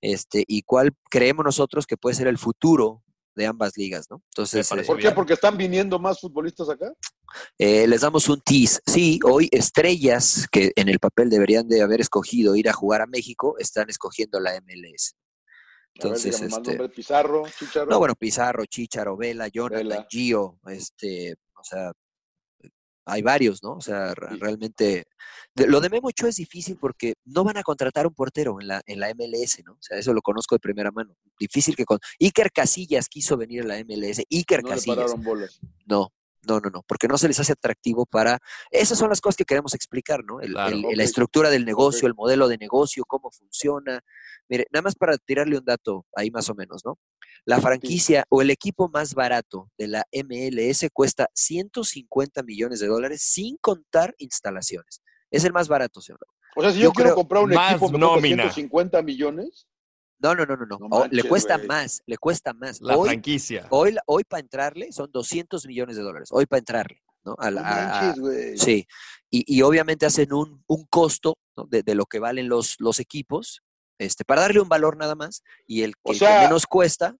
este, y cuál creemos nosotros que puede ser el futuro de ambas ligas, ¿no? Entonces, parece eh, ¿Por qué? bien. ¿Porque están viniendo más futbolistas acá? eh, les damos un tease. Sí, hoy estrellas que en el papel deberían de haber escogido ir a jugar a México están escogiendo la MLS. Entonces, más este, Pizarro, Chicharo. no, bueno, Pizarro, Chicharo, Vela, Jonathan, Vela. Gio, este, o sea, hay varios, ¿no? O sea, re- realmente. de- lo de Memo Ochoa es difícil porque no van a contratar un portero en la, en la MLS, ¿no? O sea, eso lo conozco de primera mano. Difícil que con. Iker Casillas quiso venir a la MLS. Iker no le Casillas. pararon bolas. No, no, no, no, porque no se les hace atractivo para... Esas son las cosas que queremos explicar, ¿no? El- Claro. el-. La estructura del negocio, el modelo de negocio, cómo funciona. Mire, nada más para tirarle un dato ahí más o menos, ¿no? La franquicia o el equipo más barato de la MLS cuesta 150 millones de dólares sin contar instalaciones. Es el más barato, señor. O sea, si Yo yo, quiero creo- comprar un equipo me cuesta nómina. 150 millones. No, no, no, no, no. Le cuesta más, le cuesta más. La hoy, franquicia. hoy, hoy para entrarle son 200 millones de dólares. Hoy para entrarle, ¿no? A la- No a- a- manches, güey. Sí, y, y obviamente hacen un, un costo ¿no? de, de lo que valen los, los equipos, este, para darle un valor nada más, y el que, O que sea- menos cuesta,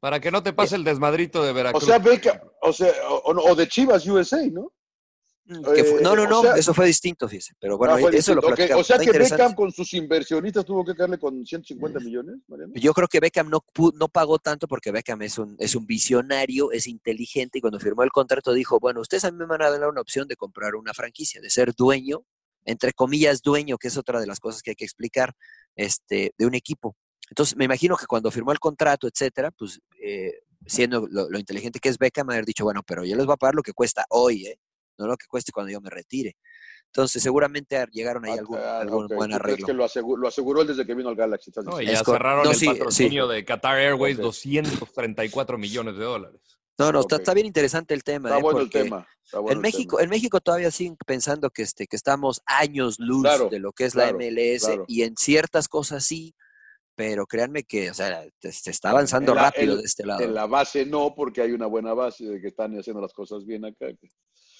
Para que no te pase el desmadrito de O Veracruz. sea, Beca, o sea, o, o- o de Chivas USA, ¿no? mm, que fue- Eh, no, no, o no, sea- eso fue distinto, fíjese, pero bueno, Ah, eso lo platicamos. O sea que. Beckham con sus inversionistas tuvo que caerle con 150 millones, Mariano. Yo creo que Beckham no, pu- no pagó tanto porque Beckham es un, es un visionario, es inteligente y cuando firmó el contrato dijo, bueno, ustedes a mí me van a dar una opción de comprar una franquicia, de ser dueño, entre comillas dueño, que es otra de las cosas que hay que explicar, este, de un equipo. Entonces, me imagino que cuando firmó el contrato, etcétera, pues eh, siendo lo, lo inteligente que es Beckham, haber dicho, bueno, pero yo les voy a pagar lo que cuesta hoy, ¿eh? no lo que cueste cuando yo me retire. Entonces, seguramente ar- llegaron ahí algún, Ah, algún buen ¿Tú crees arreglo. que lo aseguró, lo aseguró él desde que vino al Galaxy. No, y ya Es cerraron no, el sí, patrocinio de Qatar Airways, Ok. 234 millones de dólares. No, no, está, bien interesante el tema. Está ¿eh? bueno el tema. está bueno en el México, tema. en México todavía siguen pensando que este, que estamos años luz Claro, de lo que es claro, la MLS claro. y en ciertas cosas sí, pero créanme que, o sea, se está avanzando rápido en- de este lado. En la base no, porque hay una buena base de que están haciendo las cosas bien acá.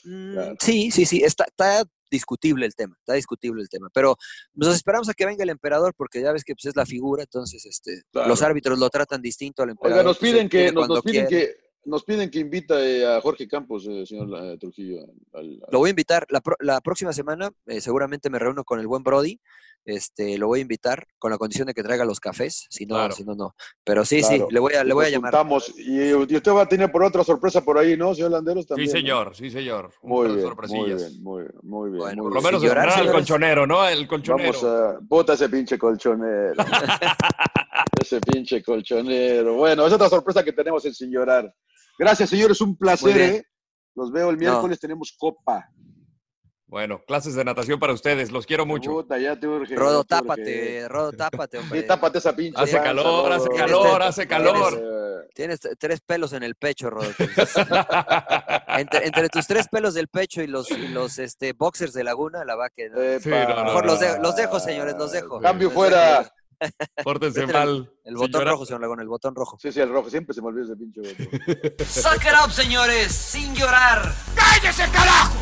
Mm, claro. Sí, sí, sí, está, está discutible el tema, está discutible el tema, pero nos esperamos a que venga el emperador porque ya ves que pues, es la figura, entonces este, Claro. los árbitros lo tratan distinto al emperador. Oiga, nos pues, piden que, nos, nos piden quiere. que, nos piden que invita eh, a Jorge Campos, eh, señor eh, Trujillo. al- al- Lo voy a invitar la, pro- la próxima semana, eh, seguramente me reúno con el buen Brody, este, lo voy a invitar con la condición de que traiga los cafés, si no, Claro. si no, no. Pero sí, Claro. sí, le voy a, le voy a llamar. Y, y usted va a tener por otra sorpresa por ahí, ¿no, señor Landeros? También, Sí, ¿no? señor, sí, señor. Muy bien, muy bien, muy bien, muy bien. Bueno, muy Por lo menos llorar, señores. colchonero, ¿no? El colchonero. Vamos a. Bota ese pinche colchonero. ese pinche colchonero. Bueno, es otra sorpresa que tenemos en Sin Llorar. Gracias, señores. Un placer. ¿eh? Los veo el miércoles. Tenemos copa. Bueno, clases de natación para ustedes. Los quiero mucho. Puta, ya te urge. Rodo, te urge. tápate, Rodo, tápate, hombre. Sí, tápate esa pinche. Hace panza, calor, hace calor, hace calor. Tienes tres pelos en el pecho, Rodo. entre, entre tus tres pelos del pecho y los, y los este, boxers de Laguna, la va que... Sí, no, no, Mejor los, no. de- los dejo, señores, los dejo. Cambio fuera. Pórtense mal. El botón señora. rojo, señor Laguna, el botón rojo. Sí, sí, el rojo. Siempre se me olvida ese pinche botón. Suck it up, señores, sin llorar. ¡Cállese, carajo!